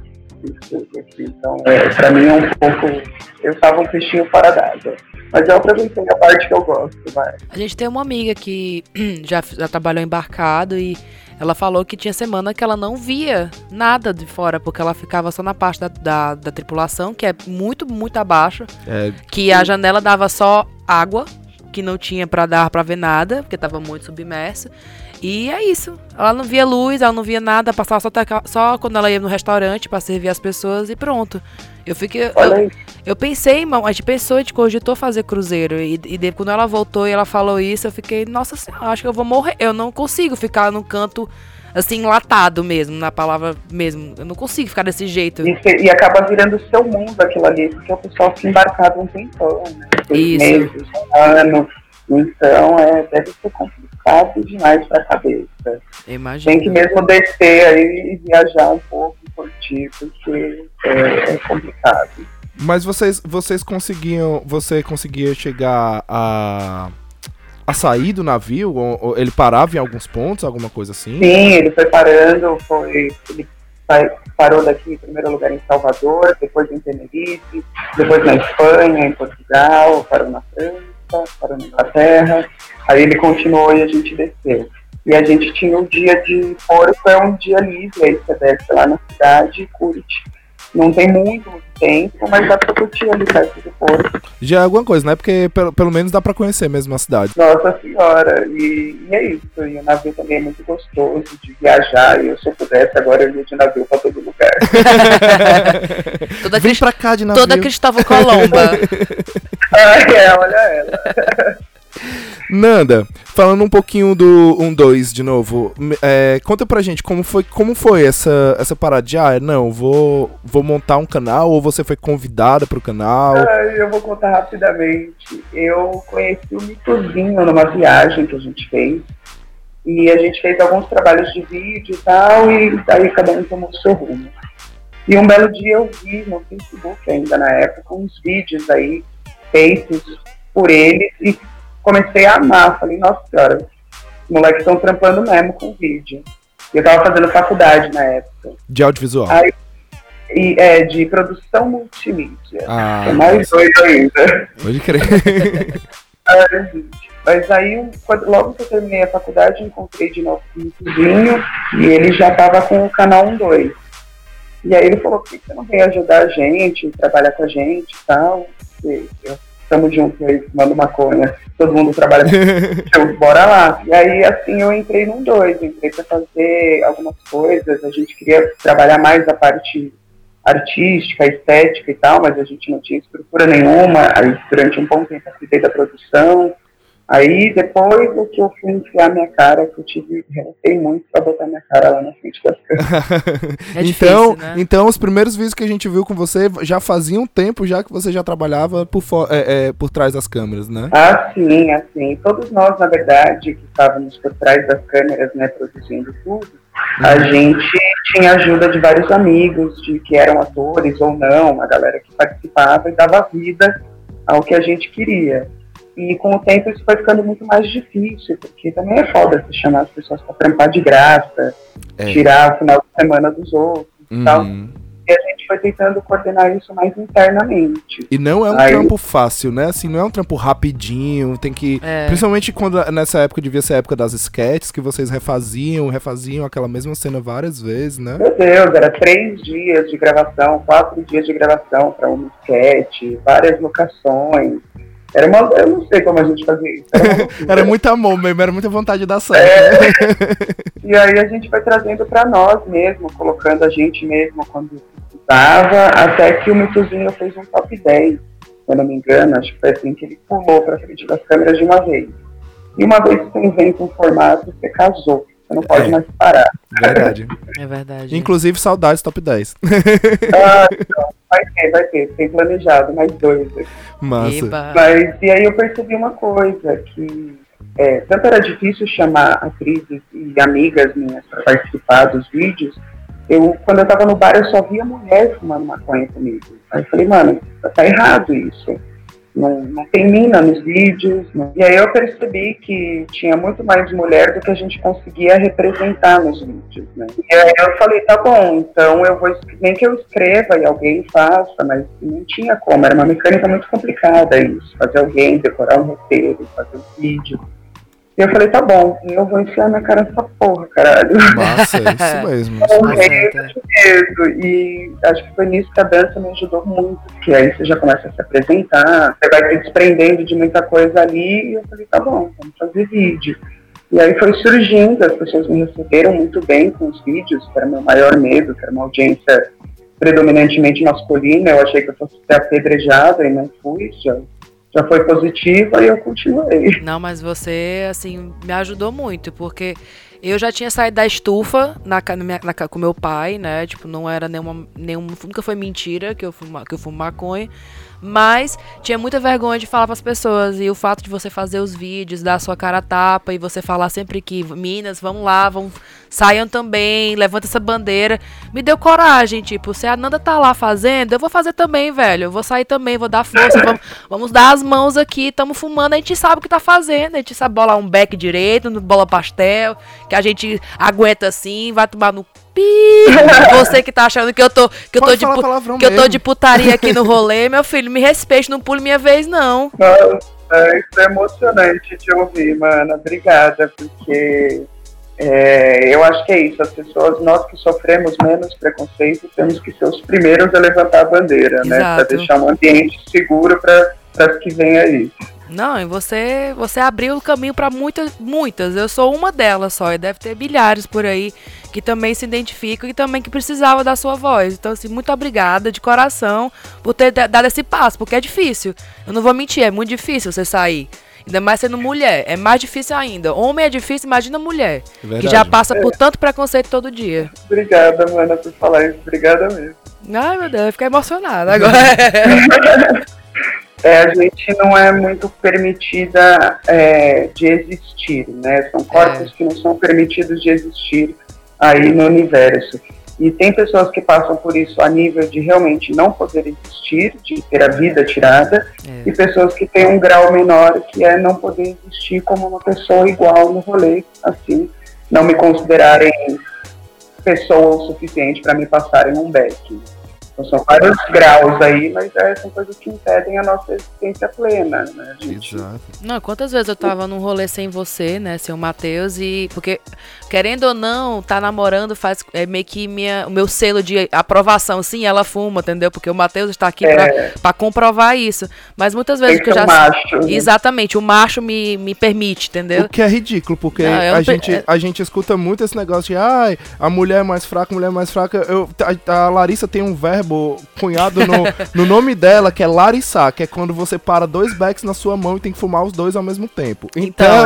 Então, é, pra mim é um pouco. Eu estava um peixinho fora d'água. Mas eu aproveitei a parte que eu gosto, vai. A gente tem uma amiga que já, já trabalhou embarcado e ela falou que tinha semana que ela não via nada de fora, porque ela ficava só na parte da, da, da tripulação, que é muito, muito abaixo. É, Que a janela dava só água, que não tinha pra dar pra ver nada, porque tava muito submerso. E é isso. Ela não via luz, ela não via nada, passava só, só quando ela ia no restaurante pra servir as pessoas e pronto. Eu fiquei. Eu, eu pensei, irmão, a gente pensou, a gente cogitou fazer cruzeiro. E, e de- quando ela voltou e ela falou isso, eu fiquei, nossa senhora, acho que eu vou morrer. Eu não consigo ficar num canto assim, enlatado mesmo, na palavra mesmo. Eu não consigo ficar desse jeito. E, se- e acaba virando o seu mundo aquilo ali, porque o pessoal fica embarcado um tempão, né? Seis Isso. meses, um ano. Então, é, deve ser complicado demais pra cabeça. Eu imagino. Tem que mesmo descer aí e viajar um pouco, curtir, porque é, é complicado. Mas vocês, vocês conseguiam. Você conseguia chegar a. a sair do navio? Ou, ou ele parava em alguns pontos, alguma coisa assim? Sim, ele foi parando, foi, ele pa- parou daqui em primeiro lugar em Salvador, depois em Tenerife, depois na Espanha, em Portugal, parou na França, parou na Inglaterra, aí ele continuou e a gente desceu. E a gente tinha o dia de Porto, é um dia livre, aí desce lá na cidade curte. Não tem muito, muito tempo, mas dá pra curtir ali perto do Porto. Já é alguma coisa, né? Porque pelo, pelo menos dá pra conhecer mesmo a cidade. Nossa senhora, e, e é isso. E o navio também é muito gostoso de viajar. E eu, se eu pudesse, agora eu ia de navio pra todo lugar. Toda, Vem Crist... pra cá de navio. Toda Cristóvão Colomba. Ai, é, olha ela. Nanda, falando um pouquinho do 1-2 de novo, é, conta pra gente como foi, como foi essa, essa parada de, ah, não, vou, vou montar um canal, ou você foi convidada pro canal? Ai, eu vou contar rapidamente. Eu conheci o Mitozinho numa viagem que a gente fez. E a gente fez alguns trabalhos de vídeo e tal, e aí cada um tomou seu rumo. E um belo dia eu vi no Facebook ainda na época uns vídeos aí feitos por eles e comecei a amar. Falei, nossa senhora, os moleques estão trampando mesmo com vídeo. Eu tava fazendo faculdade na época. De audiovisual. Aí, e, é, de produção multimídia. Ah, é mais doido ainda. Pode crer. Mas aí, quando, logo que eu terminei a faculdade, encontrei de novo um vizinho e ele já estava com o canal 1-2. E aí ele falou, por que você não vem ajudar a gente, trabalhar com a gente e tal? Estamos juntos aí, fumando maconha, todo mundo trabalha eu, bora lá. E aí, assim, eu entrei num dois, entrei para fazer algumas coisas, a gente queria trabalhar mais a parte artística, estética e tal, mas a gente não tinha estrutura nenhuma. Aí, durante um bom tempo, eu cuidei da produção. Aí, depois é que eu fui enfiar minha cara, que eu tive, relutei muito pra botar minha cara lá na frente das câmeras. é então, né? então, os primeiros vídeos que a gente viu com você já faziam tempo já que você já trabalhava por, é, é, por trás das câmeras, né? Ah, sim, assim. Todos nós, na verdade, que estávamos por trás das câmeras, né, produzindo tudo, a uhum. gente tinha ajuda de vários amigos, de que eram atores ou não, a galera que participava e dava vida ao que a gente queria. E com o tempo isso foi ficando muito mais difícil, porque também é foda você chamar as pessoas para trampar de graça, é. tirar o final de semana dos outros uhum. e tal. E a gente foi tentando coordenar isso mais internamente. E não é um Aí... trampo fácil, né? Assim, não é um trampo rapidinho, tem que. É. Principalmente quando nessa época devia ser a época das sketches, que vocês refaziam, refaziam aquela mesma cena várias vezes, né? Meu Deus, era três dias de gravação, quatro dias de gravação para uma sketch, várias locações. Era uma, eu não sei como a gente fazia isso. Era, era muito amor mesmo, era muita vontade de dar certo. É, né? e aí a gente foi trazendo para nós mesmo, colocando a gente mesmo quando estava, até que o Mituzinho fez um top 10, se eu não me engano, acho que foi assim que ele pulou para frente das câmeras de uma vez. E uma vez que você inventa um formato, você casou. Você não pode é. mais parar. Verdade. É verdade. Inclusive, saudades top 10. ah, então, vai ter, vai ter. Tem planejado mais dois. Massa. Mas, e aí eu percebi uma coisa, que é, tanto era difícil chamar atrizes e amigas minhas para participar dos vídeos, eu, quando eu tava no bar, eu só via mulher fumando maconha comigo. Aí eu falei, mano, tá errado isso não, não tem mina nos vídeos. Né? E aí eu percebi que tinha muito mais mulher do que a gente conseguia representar nos vídeos. Né? E aí eu falei, tá bom, então eu vou nem que eu escreva e alguém faça, mas não tinha como, era uma mecânica muito complicada isso, fazer alguém decorar um roteiro, fazer um vídeo. E eu falei, tá bom, eu vou enfiar minha cara nessa porra, caralho. Massa, é isso mesmo. É E acho que foi nisso que a dança me ajudou muito. Porque aí você já começa a se apresentar, você vai se desprendendo de muita coisa ali. E eu falei, tá bom, vamos fazer vídeo. E aí foi surgindo, as pessoas me receberam muito bem com os vídeos, que era meu maior medo, que era uma audiência predominantemente masculina. Eu achei que eu fosse ser apedrejada e não fui, já já foi positiva e eu continuei. Não, mas você, assim, me ajudou muito, porque eu já tinha saído da estufa na, na, na, com meu pai, né? Tipo, não era nenhuma, nenhuma. Nunca foi mentira que eu fumo, que eu fumo maconha. Mas tinha muita vergonha de falar para as pessoas. E o fato de você fazer os vídeos, dar a sua cara a tapa e você falar sempre que, Minas, vamos lá, vamos, saiam também, levanta essa bandeira. Me deu coragem, tipo, se a Nanda tá lá fazendo, eu vou fazer também, velho. Eu vou sair também, vou dar força, vamos, vamos dar as mãos aqui, estamos fumando, a gente sabe o que tá fazendo, a gente sabe bolar um back direito, bola pastel, que a gente aguenta assim, vai tomar no você que tá achando que eu tô que eu tô, de, que eu tô de putaria aqui no rolê, meu filho, me respeite, não pule minha vez, não. é, isso é emocionante de ouvir, mano. Obrigada, porque é, eu acho que é isso. As pessoas, nós que sofremos menos preconceito, temos que ser os primeiros a levantar a bandeira, Exato. né? Pra deixar um ambiente seguro para que vêm aí. Não, e você, você abriu o caminho para muitas, muitas. Eu sou uma delas só, e deve ter milhares por aí que também se identificam e também que precisava da sua voz. Então, assim, muito obrigada de coração por ter dado esse passo, porque é difícil. Eu não vou mentir, é muito difícil você sair. Ainda mais sendo mulher, é mais difícil ainda. Homem é difícil, imagina mulher, é que já passa por tanto preconceito todo dia. Obrigada, mana, por falar isso. Obrigada mesmo. Ai, meu Deus, eu fiquei emocionada agora. é, a gente não é muito permitida é, de existir, né? São corpos é. que não são permitidos de existir aí no universo. E tem pessoas que passam por isso a nível de realmente não poder existir, de ter a vida tirada, é. e pessoas que têm um grau menor, que é não poder existir como uma pessoa igual no rolê, assim, não me considerarem pessoa o suficiente para me passarem um back. Então, são vários graus aí, mas é, são coisas que impedem a nossa existência plena, né? Gente? Exato. Não, quantas vezes eu tava num rolê sem você, né, sem o Matheus, e. Porque, querendo ou não, tá namorando faz é, meio que minha, o meu selo de aprovação. Sim, ela fuma, entendeu? Porque o Matheus está aqui É. pra, pra comprovar isso. Mas muitas vezes Tem que eu já. macho. né? Exatamente, o macho me, me permite, entendeu? O que é ridículo, porque Não, a, não gente, a gente escuta muito esse negócio de ai, a mulher é mais fraca, a mulher é mais fraca. Eu, a, a Larissa tem um verbo cunhado no, no nome dela, que é larissar, que é quando você para dois backs na sua mão e tem que fumar os dois ao mesmo tempo. Então,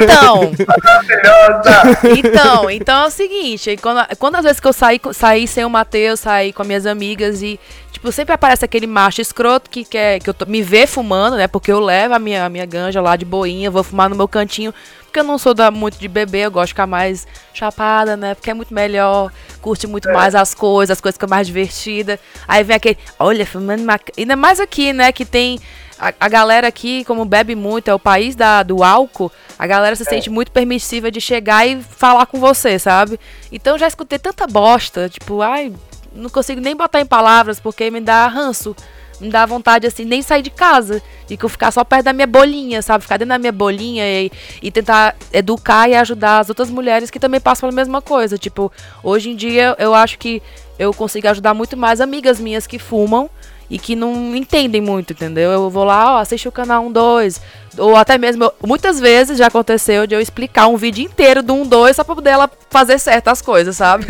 Então, Maravilhosa! então, então é o seguinte, quando, quando às vezes que eu saí, saí sem o Matheus, saí com as minhas amigas e, tipo, sempre aparece aquele macho escroto que quer que eu tô- me vê fumando, né? Porque eu levo a minha, a minha ganja lá de boinha, vou fumar no meu cantinho. Porque eu não sou da, muito de beber, eu gosto de ficar mais chapada, né? Porque é muito melhor, curte muito mais as coisas, as coisas ficam mais divertidas. Aí vem aquele, olha, fumando maca... Ainda mais aqui, né? Que tem. A, a galera aqui, como bebe muito, é o país da, do álcool, a galera se sente muito permissiva de chegar e falar com você, sabe? Então já escutei tanta bosta, tipo, ai, não consigo nem botar em palavras porque me dá ranço. Me dá vontade, assim, nem sair de casa. De que eu ficar só perto da minha bolinha, sabe? Ficar dentro da minha bolinha e, e tentar educar e ajudar as outras mulheres que também passam pela mesma coisa. Tipo, hoje em dia eu acho que eu consigo ajudar muito mais amigas minhas que fumam e que não entendem muito, entendeu? Eu vou lá, ó, assiste o canal 1, 2. Ou até mesmo, muitas vezes já aconteceu de eu explicar um vídeo inteiro do 1, 2 só pra poder ela fazer certas coisas, sabe?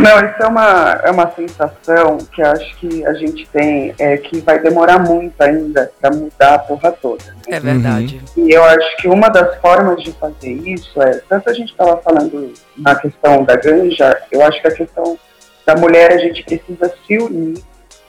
Não, isso é uma, é uma sensação que eu acho que a gente tem, é que vai demorar muito ainda para mudar a porra toda. né? É verdade. E eu acho que uma das formas de fazer isso é, tanto a gente estava falando na questão da ganja, eu acho que a questão da mulher a gente precisa se unir,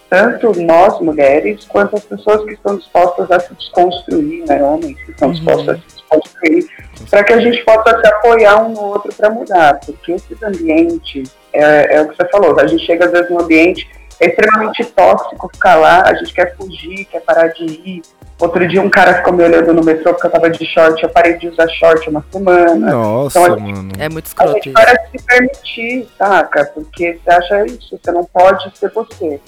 tanto nós mulheres, quanto as pessoas que estão dispostas a se desconstruir, né, homens que estão dispostos a se desconstruir, para que a gente possa se apoiar um no outro para mudar, porque esses ambientes, é, é o que você falou, a gente chega às vezes num ambiente é extremamente tóxico ficar lá, a gente quer fugir, quer parar de ir. Outro dia um cara ficou me olhando no metrô porque eu tava de short, eu parei de usar short uma semana. nossa, Então, a mano. É muito A escroto gente isso. para de se permitir, saca? Porque você acha isso, você não pode ser você.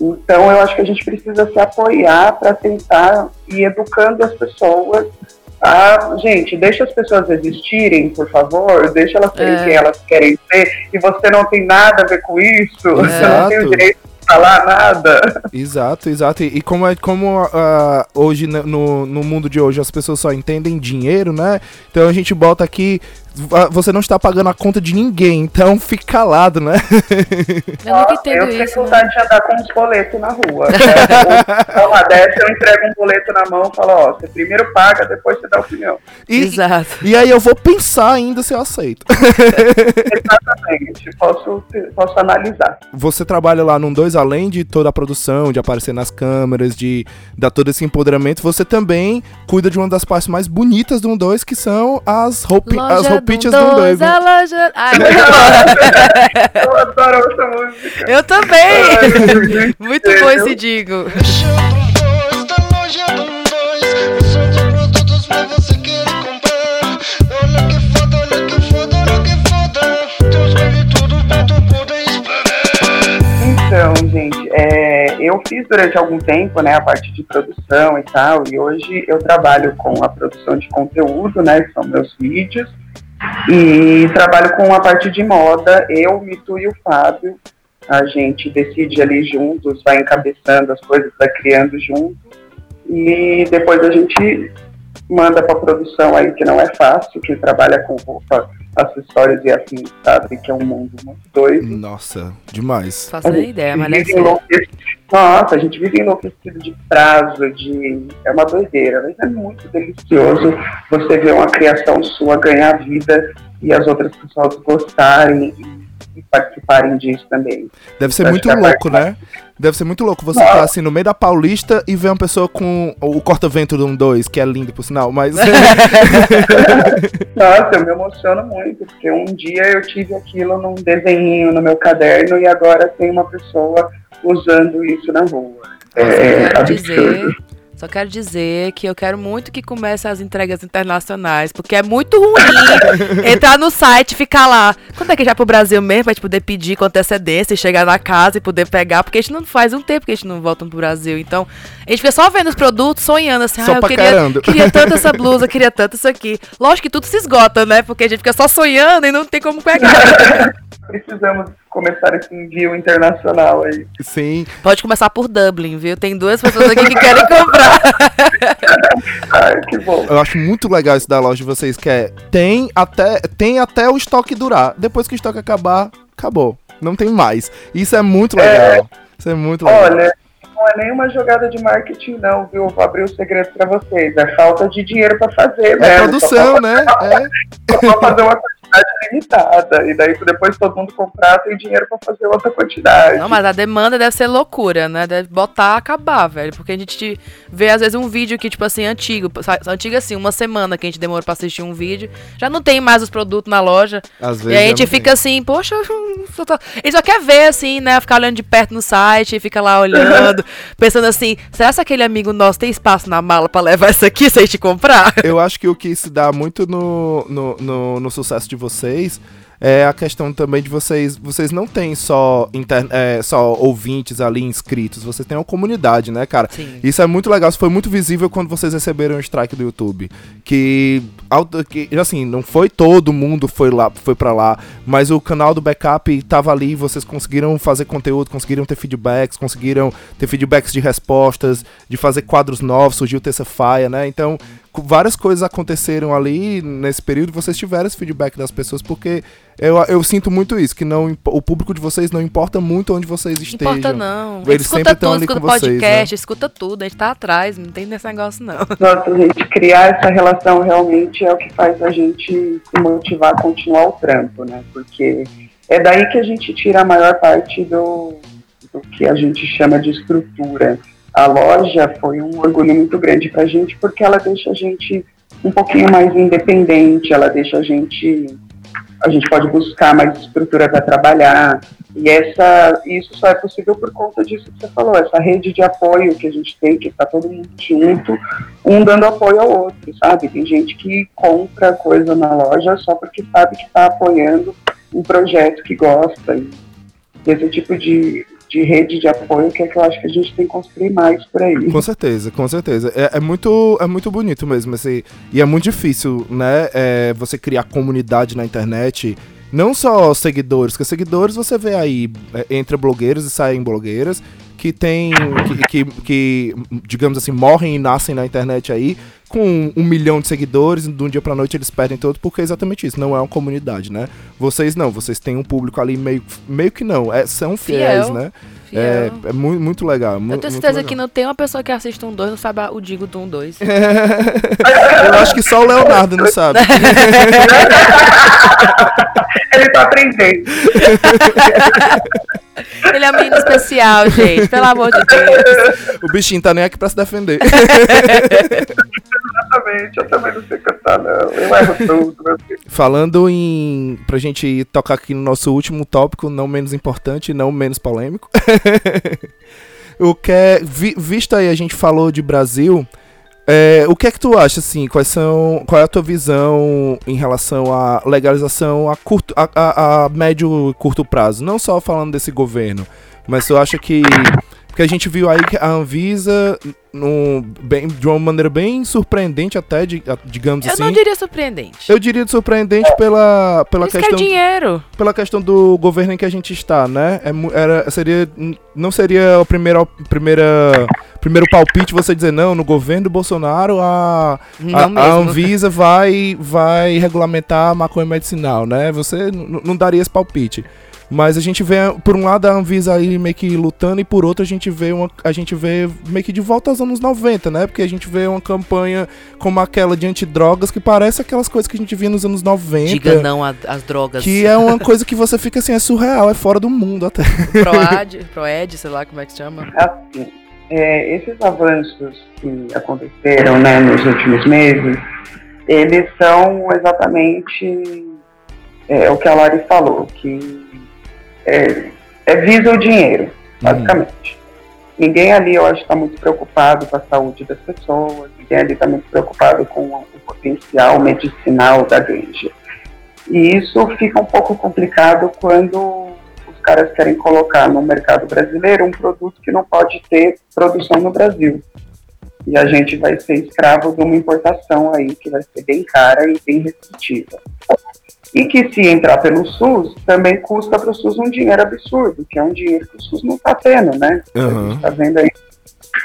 Então eu acho que a gente precisa se apoiar para tentar ir educando as pessoas. A, gente, deixa as pessoas existirem, por favor, deixa elas serem É. quem elas querem ser, e você não tem nada a ver com isso, você não tem o Exato. direito de falar nada. Exato, exato. E, e como é como ah, hoje né, no, no mundo de hoje as pessoas só entendem dinheiro, né? Então a gente bota aqui, ah, você não está pagando a conta de ninguém, então fique calado, né? Eu nunca entendo eu tenho isso, né? vontade de andar com uns boletos na rua. Né? Uma dessa eu entrego um boleto na mão e falo, ó, você primeiro paga, depois você dá opinião. E, Exato. e aí eu vou pensar ainda se eu aceito. Exatamente, posso, posso analisar. Você trabalha lá num dois além de toda a produção, de aparecer nas câmeras, de dar todo esse empoderamento, você também cuida de uma das partes mais bonitas do um dois, que são as, roupi do um dois. dois, a loja... Ai, Eu adoro essa música. eu também! Ai, Muito bom esse digo. Explanar. Então, gente, é, eu fiz durante algum tempo, né, a parte de produção e tal, e hoje eu trabalho com a produção de conteúdo, né, que são meus vídeos, e trabalho com a parte de moda, eu, Mitu e o Fábio, a gente decide ali juntos, vai encabeçando as coisas, vai criando junto, e depois a gente manda para produção aí, que não é fácil, que trabalha com roupa, acessórios e afins, sabe, que é um mundo muito doido. Nossa, demais. Faço nem ideia, mas enlouquecido. Nossa, a gente vive enlouquecido de prazo, de. É uma doideira, mas é muito delicioso você ver uma criação sua ganhar vida e as outras pessoas gostarem e, participarem disso também. Deve ser Acho muito louco, parte né? Deve ser muito louco você Não. tá assim no meio da Paulista e ver uma pessoa com o corta-vento do um dois, que é lindo por sinal, mas Nossa, eu me emociono muito, porque um dia eu tive aquilo num desenhinho no meu caderno e agora tem uma pessoa usando isso na rua. É, quero absurdo. Só quero dizer que eu quero muito que comece as entregas internacionais, porque é muito ruim entrar no site e ficar lá. Quando é que já pro Brasil mesmo, pra gente poder pedir com antecedência e chegar na casa e poder pegar, porque a gente não faz um tempo que a gente não volta pro Brasil. Então, a gente fica só vendo os produtos, sonhando assim, Só ah, eu paquerando." queria, queria tanto essa blusa, queria tanto isso aqui. Lógico que tudo se esgota, né? Porque a gente fica só sonhando e não tem como pegar. Precisamos começar esse envio internacional aí. Sim. Pode começar por Dublin, viu? Tem duas pessoas aqui que querem comprar. Ai, que bom. Eu acho muito legal isso da loja de vocês, que é tem até, tem até o estoque durar. Depois que o estoque acabar, acabou. Não tem mais. Isso é muito legal. Isso é muito legal. Olha, não é nenhuma jogada de marketing, não, viu? Vou abrir o segredo pra vocês. É falta de dinheiro pra fazer, né? é produção, né? É. Só pra fazer uma quantidade limitada. E daí, depois todo mundo comprar, tem dinheiro pra fazer outra quantidade. Não, mas a demanda deve ser loucura, né? Deve botar, acabar, velho. Porque a gente vê, às vezes, um vídeo que, tipo assim, antigo. Antigo assim, uma semana que a gente demora pra assistir um vídeo. Já não tem mais os produtos na loja. Às E vezes aí a gente fica assim, poxa, só tá- ele só quer ver, assim, né? Ficar olhando de perto no site, fica lá olhando, pensando assim, será que aquele amigo nosso tem espaço na mala pra levar isso aqui se a gente comprar? Eu acho que o que se dá muito no, no, no, no sucesso de vocês é a questão também de vocês. Vocês não têm só, inter- é, só ouvintes ali inscritos, vocês têm uma comunidade, né, cara? Sim. Isso é muito legal, isso foi muito visível quando vocês receberam o strike do YouTube. Que, que, assim, não foi todo mundo foi lá, foi para lá, mas o canal do backup tava ali, vocês conseguiram fazer conteúdo, conseguiram ter feedbacks, conseguiram ter feedbacks de respostas, de fazer quadros novos, surgiu o Terça Faia, né? Então, várias coisas aconteceram ali nesse período, vocês tiveram esse feedback das pessoas, porque eu, eu sinto muito isso, que não o público de vocês não importa muito onde vocês estejam. Importa não. Eles escuta sempre tão tudo, ali escuta com vocês, né? podcast, escuta tudo. A gente tá atrás, não tem nesse negócio, não. Nossa, gente, criar essa relação realmente é o que faz a gente se motivar a continuar o trampo, né? Porque é daí que a gente tira a maior parte do, do que a gente chama de estrutura. A loja foi um orgulho muito grande pra gente porque ela deixa a gente um pouquinho mais independente, ela deixa a gente a gente pode buscar mais estrutura para trabalhar. E essa, isso só é possível por conta disso que você falou, essa rede de apoio que a gente tem, que está todo mundo junto, um dando apoio ao outro, sabe? Tem gente que compra coisa na loja só porque sabe que está apoiando um projeto que gosta. E esse tipo de, de rede de apoio que é que eu acho que a gente tem que construir mais por aí. Com certeza, com certeza. É, é muito, é muito bonito mesmo. Esse, e é muito difícil, né? é, você criar comunidade na internet. Não só seguidores, porque seguidores você vê aí, é, entra blogueiros e saem blogueiras, que tem. Que, que, que, digamos assim, morrem e nascem na internet aí, com um milhão de seguidores, de um dia pra noite eles perdem todos, porque é exatamente isso, não é uma comunidade, né? Vocês não, vocês têm um público ali meio, meio que não, é, são fiéis, Fiel. né? É, é muito, muito legal. Eu tenho certeza legal. que não tem uma pessoa que assiste um 2 não sabe o digo do um 2. Eu acho que só o Leonardo não sabe. Ele tá aprendendo. Ele é um menino especial, gente. Pelo amor de Deus. O bichinho tá nem aqui pra se defender. Exatamente, eu também não sei cantar, não. Eu erro tudo. Falando em. Pra gente tocar aqui no nosso último tópico, não menos importante não menos polêmico. o que é. vi- visto aí, a gente falou de Brasil. É, o que é que tu acha, assim? Quais são, qual é a tua visão em relação à legalização a, curto, a, a- a médio e curto prazo? Não só falando desse governo, mas tu acha que. Porque a gente viu aí que a Anvisa, num, bem, de uma maneira bem surpreendente, até, de- digamos Eu assim. não diria surpreendente. Eu diria de surpreendente pela, pela, Eles querem questão, dinheiro. pela questão do governo em que a gente está, né? É, era, seria, não seria o primeiro, primeira, primeiro palpite você dizer, não, no governo do Bolsonaro a, a, a. Anvisa vai, vai regulamentar a maconha medicinal, né? Você não daria esse palpite. Mas a gente vê, por um lado, a Anvisa aí meio que lutando, e por outro a gente vê uma. A gente vê meio que de volta aos anos 90, né? Porque a gente vê uma campanha como aquela de antidrogas que parece aquelas coisas que a gente via nos anos 90. Diga não às drogas. Que é uma coisa que você fica assim, é surreal, é fora do mundo até. Proad, Proed, sei lá como é que se chama. assim, é, esses avanços que aconteceram né, nos últimos meses, eles são exatamente é, o que a Lari falou, que é, é visa o dinheiro, basicamente. ninguém ali, eu acho, está muito preocupado com a saúde das pessoas, ninguém ali está muito preocupado com o potencial medicinal da ganja. E isso fica um pouco complicado quando os caras querem colocar no mercado brasileiro um produto que não pode ter produção no Brasil. E a gente vai ser escravo de uma importação aí que vai ser bem cara e bem restritiva. E que se entrar pelo SUS, também custa para o SUS um dinheiro absurdo, que é um dinheiro que o SUS não está tendo, né? Gente está vendo aí,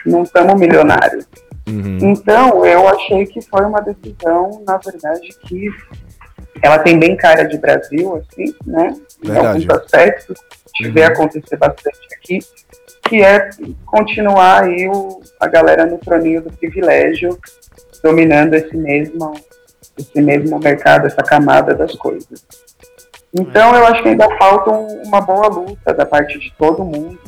não estamos milionários. Uhum. Então, eu achei que foi uma decisão, na verdade, que ela tem bem cara de Brasil, assim, né? Em Verdade. alguns aspectos, a gente vê Uhum. acontecer bastante aqui, que é continuar aí o, a galera no troninho do privilégio, dominando esse mesmo, esse mesmo mercado, essa camada das coisas. Então, eu acho que ainda falta um- uma boa luta da parte de todo mundo,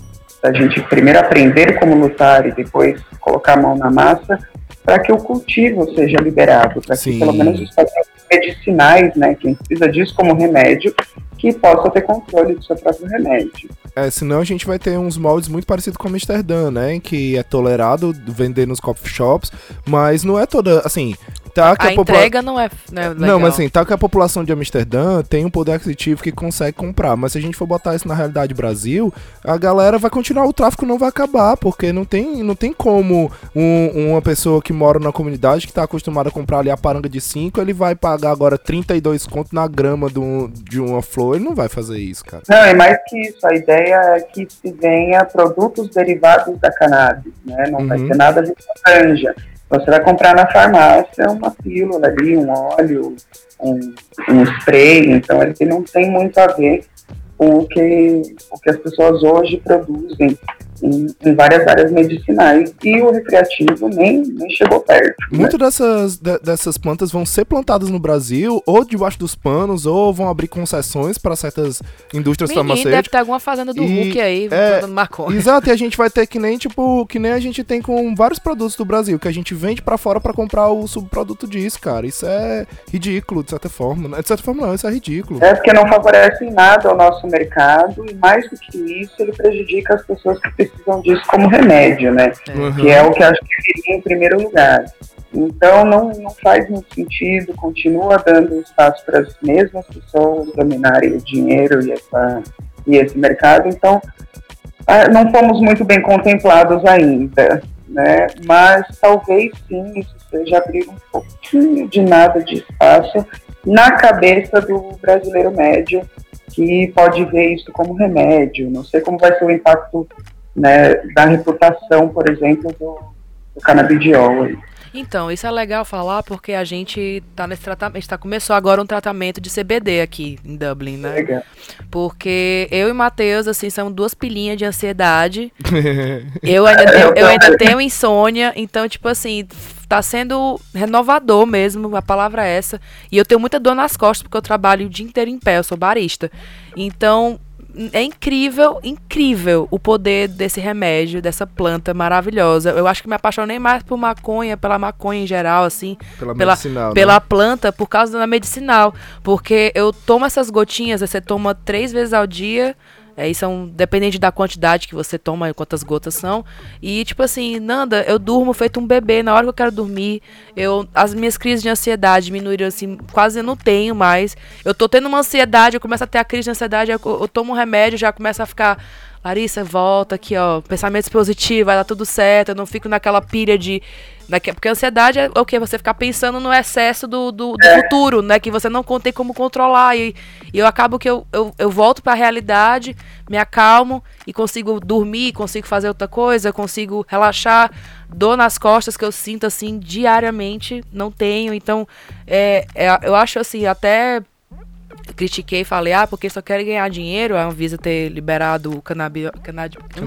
da gente primeiro aprender como lutar e depois colocar a mão na massa, para que o cultivo seja liberado, para que pelo menos os pacientes medicinais, né, quem precisa disso como remédio, que possa ter controle do seu próprio remédio. É, senão a gente vai ter uns moldes muito parecidos com Amsterdã, né? Que é tolerado vender nos coffee shops, mas não é toda, assim, tá que A a, popula- entrega não é, não é legal. Não, mas assim, tá que a população de Amsterdã tem um poder aquisitivo que consegue comprar, mas se a gente for botar isso na realidade Brasil, a galera vai continuar, o tráfico não vai acabar, porque não tem, não tem como um- uma pessoa que mora na comunidade que tá acostumada a comprar ali a paranga de 5, ele vai pagar agora 32 conto na grama de, um- de uma flor, ele não vai fazer isso, cara. Não, é mais que isso. A ideia é que se venha produtos derivados da cannabis, né? Não vai Uhum. ter nada a ver com a ganja. Você vai comprar na farmácia uma pílula ali, um óleo, um, um spray. Então, ele não tem muito a ver com o que, o que as pessoas hoje produzem em, em várias áreas medicinais. E o recreativo nem, nem chegou perto. né? Muitas dessas, de- dessas plantas vão ser plantadas no Brasil, ou debaixo dos panos, ou vão abrir concessões para certas indústrias Menino, deve farmacêuticas. ter alguma fazenda do E- Hulk aí, é, plantando maconha. Exato, e a gente vai ter que nem, tipo, que nem a gente tem com vários produtos do Brasil, que a gente vende pra fora pra comprar o subproduto disso, cara. Isso é ridículo, de certa forma. né? De certa forma, não, isso é ridículo. É porque não favorece em nada ao nosso mercado e mais do que isso, ele prejudica as pessoas que precisam disso como remédio, né? Uhum. Que é o que acho que viria em primeiro lugar. Então não, não faz muito sentido, continua dando espaço para as mesmas pessoas dominarem o dinheiro e, essa, e esse mercado. Então ah, não fomos muito bem contemplados ainda, né? Mas talvez sim isso seja abrir um pouquinho de nada de espaço na cabeça do brasileiro médio que pode ver isso como remédio. Não sei como vai ser o impacto né, da reputação, por exemplo, do, do canabidiol. aí. Então, isso é legal falar porque a gente tá nesse tratamento, a gente tá, começou agora um tratamento de CBD aqui em Dublin, né? Legal. Porque eu e Matheus, assim, são duas pilinhas de ansiedade. Eu ainda, tenho, eu ainda tenho insônia, então, tipo assim, tá sendo renovador mesmo, a palavra é essa. E eu tenho muita dor nas costas, porque eu trabalho o dia inteiro em pé, eu sou barista. Então, é incrível, incrível o poder desse remédio, dessa planta maravilhosa. Eu acho que me apaixonei mais por maconha, pela maconha em geral, assim, Pela, pela- medicinal, né? pela planta por causa da medicinal. Porque eu tomo essas gotinhas, você toma três vezes ao dia. Aí são, dependente da quantidade que você toma e quantas gotas são. E tipo assim, Nanda, eu durmo feito um bebê na hora que eu quero dormir. Eu, as minhas crises de ansiedade diminuíram assim, quase eu não tenho mais. Eu tô tendo uma ansiedade, eu começo a ter a crise de ansiedade, eu, eu tomo um remédio, já começa a ficar. Larissa, volta aqui, ó. Pensamentos positivos, vai dar tudo certo. Eu não fico naquela pilha de. naque- Porque a ansiedade é o quê? Você ficar pensando no excesso do, do, do futuro, né? Que você não tem como controlar. E, e eu acabo que eu, eu, eu volto pra realidade, me acalmo e consigo dormir, consigo fazer outra coisa, consigo relaxar. Dor nas costas que eu sinto assim diariamente, não tenho. Então, é, é- eu acho assim, até critiquei e falei, ah, porque só querem ganhar dinheiro, a Anvisa ter liberado o cannabis.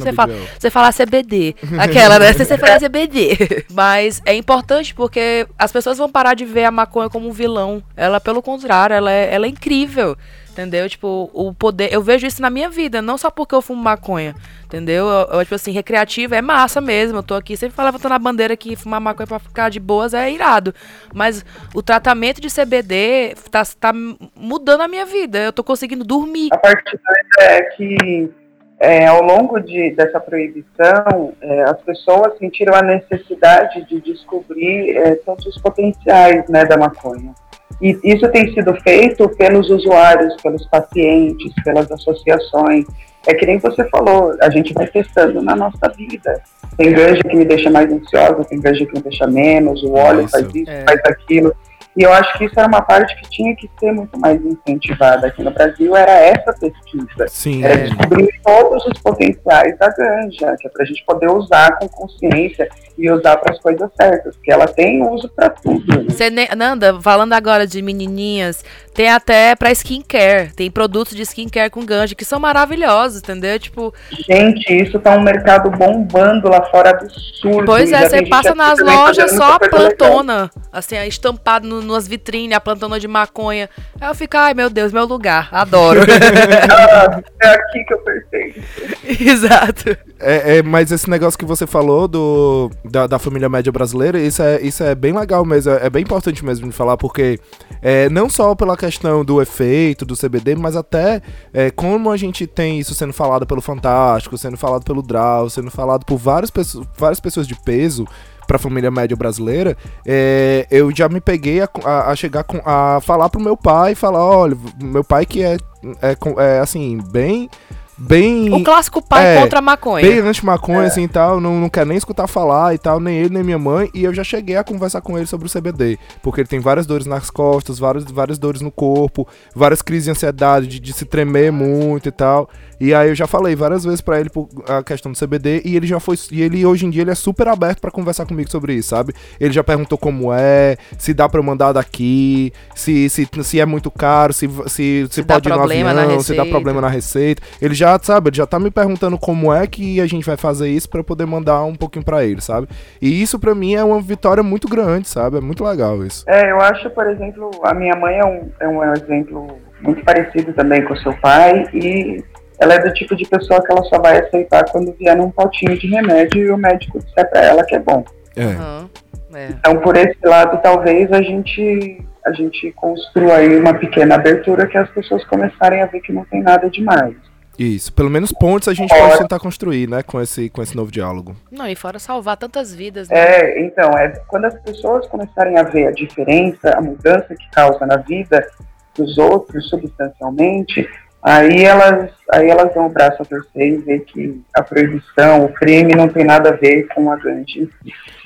Sei falar. Canabidiol. Você falar CBD. Aquela, né? Você falar CBD. Mas é importante porque as pessoas vão parar de ver a maconha como um vilão. Ela, pelo contrário, ela é, ela é incrível. Entendeu? Tipo, o poder. Eu vejo isso na minha vida, não só porque eu fumo maconha. Entendeu? Eu, eu, tipo assim, recreativa é massa mesmo. Eu tô aqui sempre levantando a bandeira que fumar maconha pra ficar de boas é irado. Mas o tratamento de CBD tá, tá mudando a minha vida. Eu tô conseguindo dormir. A parte doida é que é, ao longo de, dessa proibição, é, as pessoas sentiram a necessidade de descobrir é, todos os potenciais né, da maconha. E isso tem sido feito pelos usuários, pelos pacientes, pelas associações. É que nem você falou, a gente vai testando na nossa vida. Tem ganja que me deixa mais ansiosa, tem ganja que me deixa menos, o óleo Isso. faz isso, É. faz aquilo. E eu acho que isso era uma parte que tinha que ser muito mais incentivada aqui no Brasil, era essa pesquisa. Sim, Era é. descobrir todos os potenciais da ganja, que é pra gente poder usar com consciência e usar para as coisas certas, porque ela tem uso para tudo. né? Você Nanda, falando agora de menininhas, tem até pra skincare. Tem produtos de skincare com ganja que são maravilhosos, entendeu? Tipo, Gente, isso tá um mercado bombando lá fora absurdo. pois é, você passa nas lojas só a legal. plantona, assim, estampado no, nas vitrines, a plantona de maconha. Aí eu fico, ai meu Deus, meu lugar, adoro. Ah, é aqui que eu percebo. Exato. É, é, mas esse negócio que você falou do, da, da família média brasileira, isso é, isso é bem legal mesmo, é, é bem importante mesmo de falar, porque é, não só pela questão do efeito do CBD, mas até é, como a gente tem isso sendo falado pelo Fantástico, sendo falado pelo Draw, sendo falado por várias pessoas, várias pessoas de peso pra família média brasileira, é, eu já me peguei a, a- a chegar com, a falar pro meu pai, falar, olha, meu pai que é, é, é, assim, bem... Bem, O clássico pai É, contra a maconha. bem anti-maconha, assim, e tal, não, não quer nem escutar falar e tal, nem ele, nem minha mãe, e eu já cheguei a conversar com ele sobre o CBD, porque ele tem várias dores nas costas, várias, várias dores no corpo, várias crises de ansiedade, de, de se tremer muito e tal, e aí eu já falei várias vezes pra ele por a questão do CBD, e ele já foi, e ele hoje em dia ele é super aberto pra conversar comigo sobre isso, sabe? Ele já perguntou como é, se dá pra eu mandar daqui, se, se, se é muito caro, se, se, se, dá pode ir no avião, se dá problema na receita, ele já, sabe, ele já tá me perguntando como é que a gente vai fazer isso pra eu poder mandar um pouquinho pra ele, sabe? E isso pra mim é uma vitória muito grande, sabe? É muito legal isso. É, eu acho, por exemplo, a minha mãe é um, é um exemplo muito parecido também com o seu pai e ela é do tipo de pessoa que ela só vai aceitar quando vier num potinho de remédio e o médico disser pra ela que é bom. É. Aham, é. Então, por esse lado, talvez a gente a gente construa aí uma pequena abertura que as pessoas começarem a ver que não tem nada demais. Isso. Pelo menos pontos a gente Fora- pode tentar construir, né? Com esse, com esse novo diálogo. Não, e fora salvar tantas vidas, né? É, então, é quando as pessoas começarem a ver a diferença, a mudança que causa na vida dos outros substancialmente, aí elas, aí elas dão o braço a torcer e ver que a proibição, o crime não tem nada a ver com a si.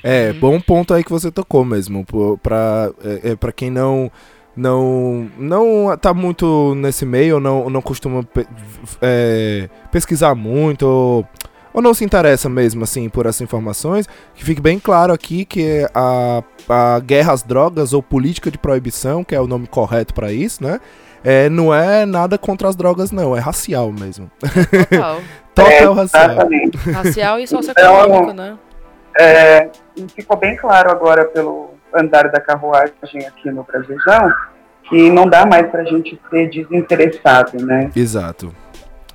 É, bom ponto aí que você tocou mesmo. pô, Pra, é, é, pra quem não. Não, não tá muito nesse meio, ou não, não costuma é, pesquisar muito, ou, ou não se interessa mesmo, assim, por essas informações, que fique bem claro aqui que a, a guerra às drogas, ou política de proibição, que é o nome correto pra isso, né? É, não é nada contra as drogas, não, é racial mesmo. Total. Total É, racial. Exatamente. Racial e socioeconômico, né? É, ficou bem claro agora pelo andar da carruagem aqui no Brasilzão que não dá mais pra gente ser desinteressado, né? Exato.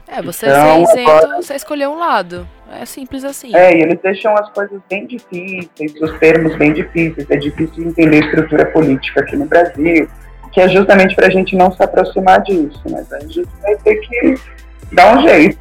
É, você Então, ser isento, agora- você escolheu um lado. É simples assim. É, e eles deixam as coisas bem difíceis, os termos bem difíceis. É difícil entender a estrutura política aqui no Brasil, que é justamente para a gente não se aproximar disso. Mas a gente vai ter que dar um jeito.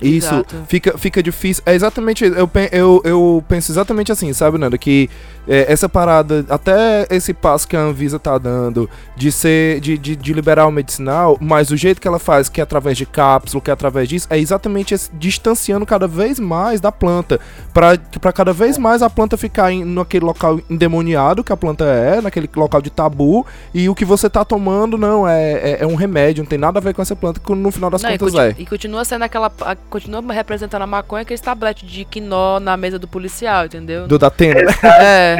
Isso, Exato. fica, fica difícil. É exatamente, eu, eu, eu penso exatamente assim, sabe, Nando? Que é, essa parada, até esse passo que a Anvisa tá dando de ser, de, de, de liberar o medicinal, mas o jeito que ela faz, que é através de cápsula, que é através disso, é exatamente esse, distanciando cada vez mais da planta. Pra, pra cada vez mais a planta ficar em, naquele local endemoniado que a planta é, naquele local de tabu, e o que você tá tomando, não, é, é, é um remédio, não tem nada a ver com essa planta, que no final das Não, e, contas conti- é. e continua sendo aquela. a- continua representando a maconha aquele tablete de quinó na mesa do policial, entendeu? Do Datena, né? É.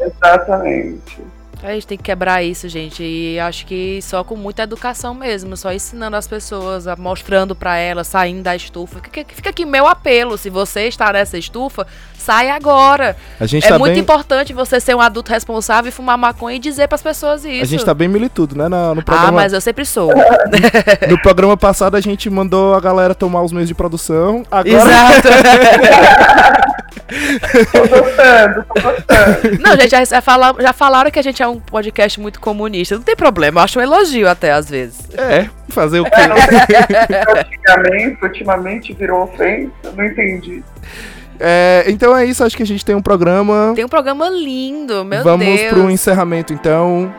Exatamente. A gente tem que quebrar isso, gente. E acho que só com muita educação mesmo, só ensinando as pessoas, mostrando pra elas, saindo da estufa. Fica, aqui meu apelo. Se você está nessa estufa, sai agora. É tá muito bem... importante você ser um adulto responsável e fumar maconha e dizer pras pessoas isso. A gente tá bem militudo, né? No, Ah, programa, mas eu sempre sou. no programa passado a gente mandou a galera tomar os meios de produção. Agora Exato. Tô gostando, tô gostando. Não, gente, já, já fala- já falaram que a gente é um podcast muito comunista. Não tem problema, eu acho um elogio até às vezes. É, fazer o quê? É, antigamente, ultimamente virou ofensa, não entendi. É, então é isso, acho que a gente tem um programa. Tem um programa lindo, meu Vamos Deus. pro encerramento então.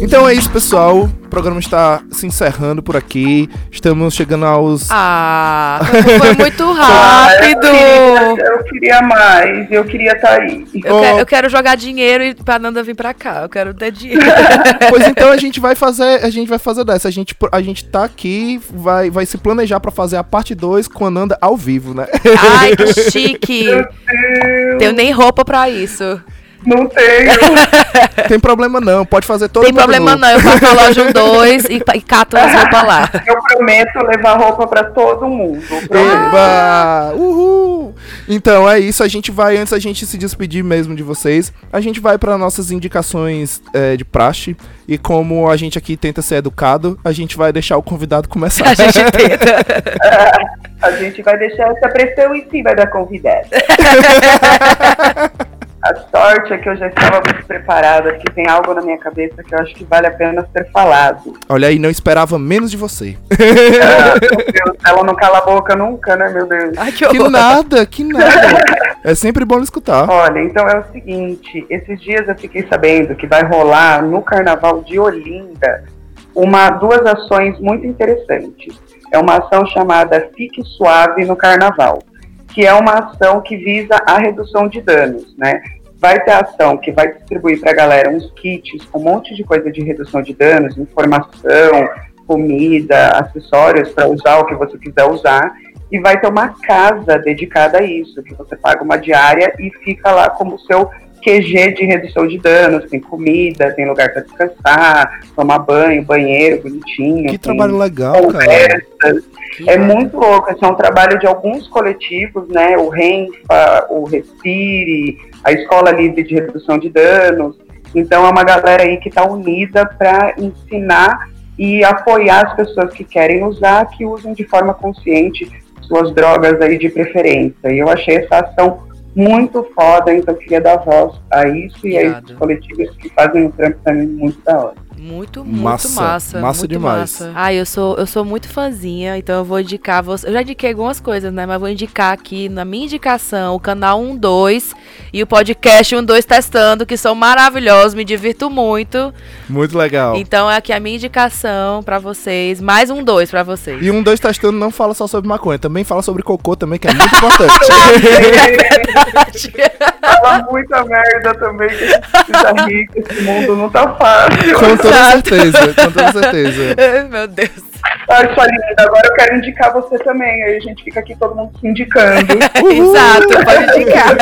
Então é isso, pessoal. O programa está se encerrando por aqui. Estamos chegando aos. Ah, foi muito Ah, rápido. eu, queria, eu queria mais, eu queria estar aí. Eu, Oh. quero, eu quero jogar dinheiro e pra Nanda vir pra cá. Eu quero ter dinheiro. Pois então a gente vai fazer, a gente vai fazer dessa. A gente, a gente tá aqui, vai, vai se planejar pra fazer a parte 2 com a Nanda ao vivo, né? Ai, que chique. Meu Deus, Tenho nem roupa pra isso. Não tenho. Tem problema não, pode fazer todo Tem mundo problema nu. não. Eu faço a loja um dois e, e cato as roupas lá. Eu prometo levar roupa pra todo mundo. prometo. Eba! Uhul! Então é isso, a gente vai, antes a gente se despedir mesmo de vocês, a gente vai para nossas indicações é, de praxe. E como a gente aqui tenta ser educado, a gente vai deixar o convidado começar. A gente tenta. A gente vai deixar essa pressão em cima da convidada. Sorte é que eu já estava muito preparada, porque tem algo na minha cabeça que eu acho que vale a pena ser falado. Olha aí, não esperava menos de você. Ah, meu Deus, ela não cala a boca nunca, né, meu Deus? Ai, que Que nada, que nada. É sempre bom escutar. Olha, então é o seguinte, esses dias eu fiquei sabendo que vai rolar no Carnaval de Olinda uma, duas ações muito interessantes. É uma ação chamada Fique Suave no Carnaval, que é uma ação que visa a redução de danos, né? Vai ter ação que vai distribuir para a galera uns kits com um monte de coisa de redução de danos, informação, comida, acessórios para usar o que você quiser usar. E vai ter uma casa dedicada a isso, que você paga uma diária e fica lá como seu QG de redução de danos. Tem comida, tem lugar para descansar, tomar banho, banheiro bonitinho. Que tem trabalho legal, cara. Que É bom. muito louco, esse é um trabalho de alguns coletivos, né? O RENFA, o Respire, a Escola Livre de Redução de Danos. Então é uma galera aí que está unida para ensinar e apoiar as pessoas que querem usar, que usem de forma consciente suas drogas aí de preferência. E eu achei essa ação muito foda, então eu queria dar voz a isso e a esses coletivos que fazem um trampo também muito da hora. Muito, muito Massa, massa. massa muito demais. Massa. Ai, eu sou, eu sou muito fãzinha, então eu vou indicar. Você, eu já indiquei algumas coisas, né? Mas vou indicar aqui na minha indicação o canal 12 e o podcast 12 Testando, que são maravilhosos, me divirto muito. Muito legal. Então é aqui a minha indicação pra vocês. Mais um 2 pra vocês. E um dois testando não fala só sobre maconha, também fala sobre cocô também, que é muito importante. Fala muita merda também, que a gente precisa rir, que esse mundo não tá fácil. Com toda certeza, com toda certeza. Meu Deus. Ai, sua linda, agora eu quero indicar você também. Aí a gente fica aqui todo mundo se indicando. Exato, pode indicar.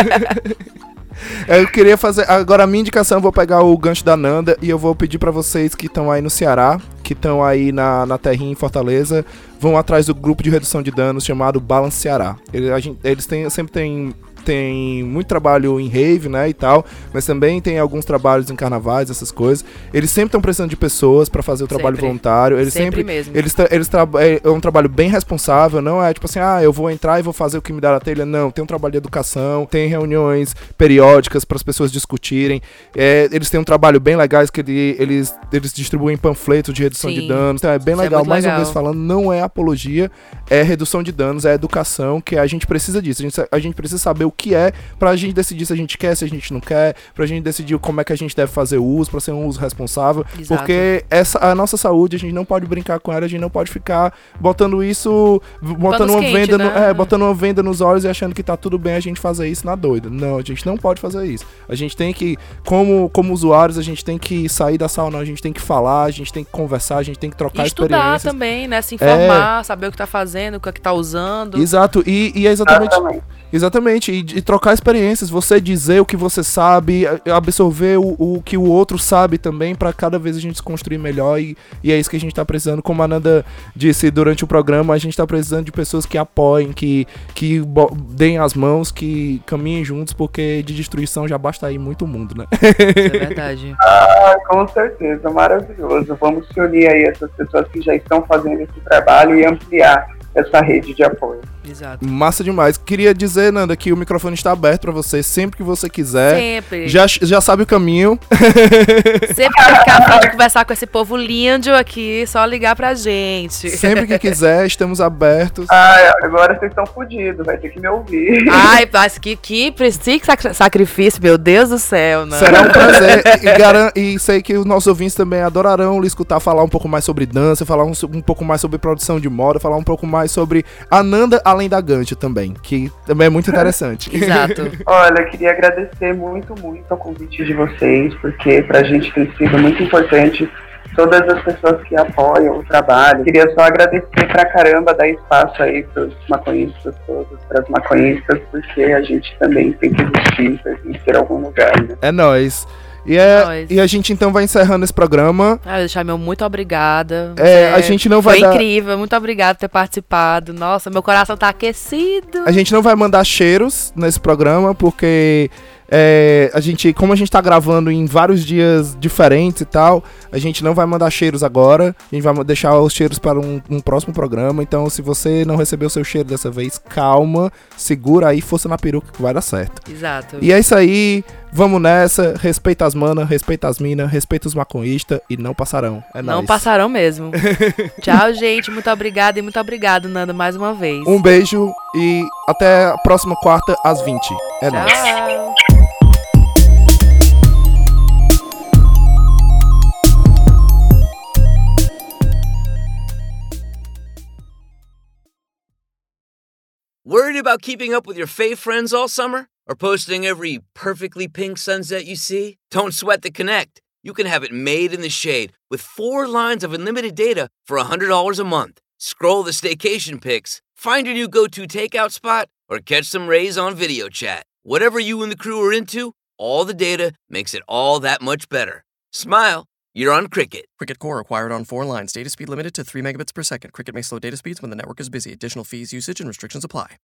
Eu queria fazer. Agora a minha indicação, eu vou pegar o gancho da Nanda e eu vou pedir pra vocês que estão aí no Ceará, que estão aí na, na terrinha em Fortaleza, vão atrás do grupo de redução de danos chamado Balance Ceará. Ele- a gente- eles têm, sempre têm tem muito trabalho em rave, né, e tal, mas também tem alguns trabalhos em carnavais, essas coisas. Eles sempre estão precisando de pessoas pra fazer o trabalho Sempre. voluntário. Eles Sempre sempre, mesmo. eles, eles é é um trabalho bem responsável, não é tipo assim, ah, eu vou entrar e vou fazer o que me dá na telha. Não, tem um trabalho de educação, tem reuniões periódicas para as pessoas discutirem. É, eles têm um trabalho bem legais que ele- eles, eles distribuem panfletos de redução de Sim. danos. Então é bem Isso é legal. muito Mais uma legal. vez falando, não é apologia, é redução de danos, é educação, que a gente precisa disso. A gente, a gente precisa saber o que é pra gente decidir se a gente quer, se a gente não quer, pra gente decidir como é que a gente deve fazer o uso, pra ser um uso responsável. Exato. Porque essa, a nossa saúde, a gente não pode brincar com ela, a gente não pode ficar botando isso, botando Panos uma quentes, venda, no- né? é, botando uma venda nos olhos e achando que tá tudo bem a gente fazer isso na doida. Não, a gente não pode fazer isso. A gente tem que, como, como usuários, a gente tem que sair da sala, não, a gente tem que falar, a gente tem que conversar, a gente tem que trocar E estudar experiências. também, né? Se informar, saber o que tá fazendo, o que é que tá usando. Exato, e, e é exatamente Exatamente. Exatamente, e, e trocar experiências, você dizer o que você sabe, absorver o, o que o outro sabe também, pra cada vez a gente se construir melhor, e, e é isso que a gente tá precisando. Como a Nanda disse durante o programa, a gente tá precisando de pessoas que apoiem, que, que deem as mãos, que caminhem juntos, porque de destruição já basta aí muito mundo, né? Isso é verdade. Ah, com certeza, maravilhoso. Vamos se unir aí essas pessoas que já estão fazendo esse trabalho e ampliar essa rede de apoio. Exato. Massa demais. Queria dizer, Nanda, que o microfone está aberto pra você sempre que você quiser. Sempre. Já, já sabe o caminho. Sempre que ficar afim de conversar com esse povo lindo aqui, só ligar pra gente. Sempre que quiser, estamos abertos. Ah, agora vocês estão fodidos, vai ter que me ouvir. Ai, mas que, que, que sac- sacrifício, meu Deus do céu, não. Será um prazer. E, garan- e sei que os nossos ouvintes também adorarão lhe escutar falar um pouco mais sobre dança, falar um, um pouco mais sobre produção de moda, falar um pouco mais sobre a Nanda além da Gantt também, que também é muito interessante. Exato. Olha, queria agradecer muito, muito ao convite de vocês, porque pra gente tem sido muito importante todas as pessoas que apoiam o trabalho. Queria só agradecer pra caramba, dar espaço aí pros maconhistas todos, pras maconhistas, porque a gente também tem que existir, pertencer a algum lugar, né? É nóis. E, é, e a gente então vai encerrando esse programa. Ah, deixar meu muito obrigada. É, a gente não vai Foi dar- incrível, muito obrigada por ter participado. Nossa, meu coração tá aquecido. A gente não vai mandar cheiros nesse programa, porque é, a gente, como a gente tá gravando em vários dias diferentes e tal, a gente não vai mandar cheiros agora. A gente vai deixar os cheiros para um, um próximo programa. Então, se você não recebeu seu cheiro dessa vez, calma, segura aí, força na peruca que vai dar certo. Exato. E é isso aí, vamos nessa. Respeita as manas, respeita as minas, respeita os maconhistas e não passarão. É Não nóis. passarão mesmo. Tchau, gente. Muito obrigada e muito obrigado, Nanda, mais uma vez. Um beijo e até a próxima quarta às 20. É nóis. Tchau. Worried about keeping up with your fave friends all summer? Or posting every perfectly pink sunset you see? Don't sweat the connect. You can have it made in the shade with four lines of unlimited data for $100 a month. Scroll the staycation pics, find your new go to takeout spot, or catch some rays on video chat. Whatever you and the crew are into, all the data makes it all that much better. Smile, you're on Cricket. Cricket Core acquired on four lines. Data speed limited to 3 megabits per second. Cricket may slow data speeds when the network is busy. Additional fees, usage, and restrictions apply.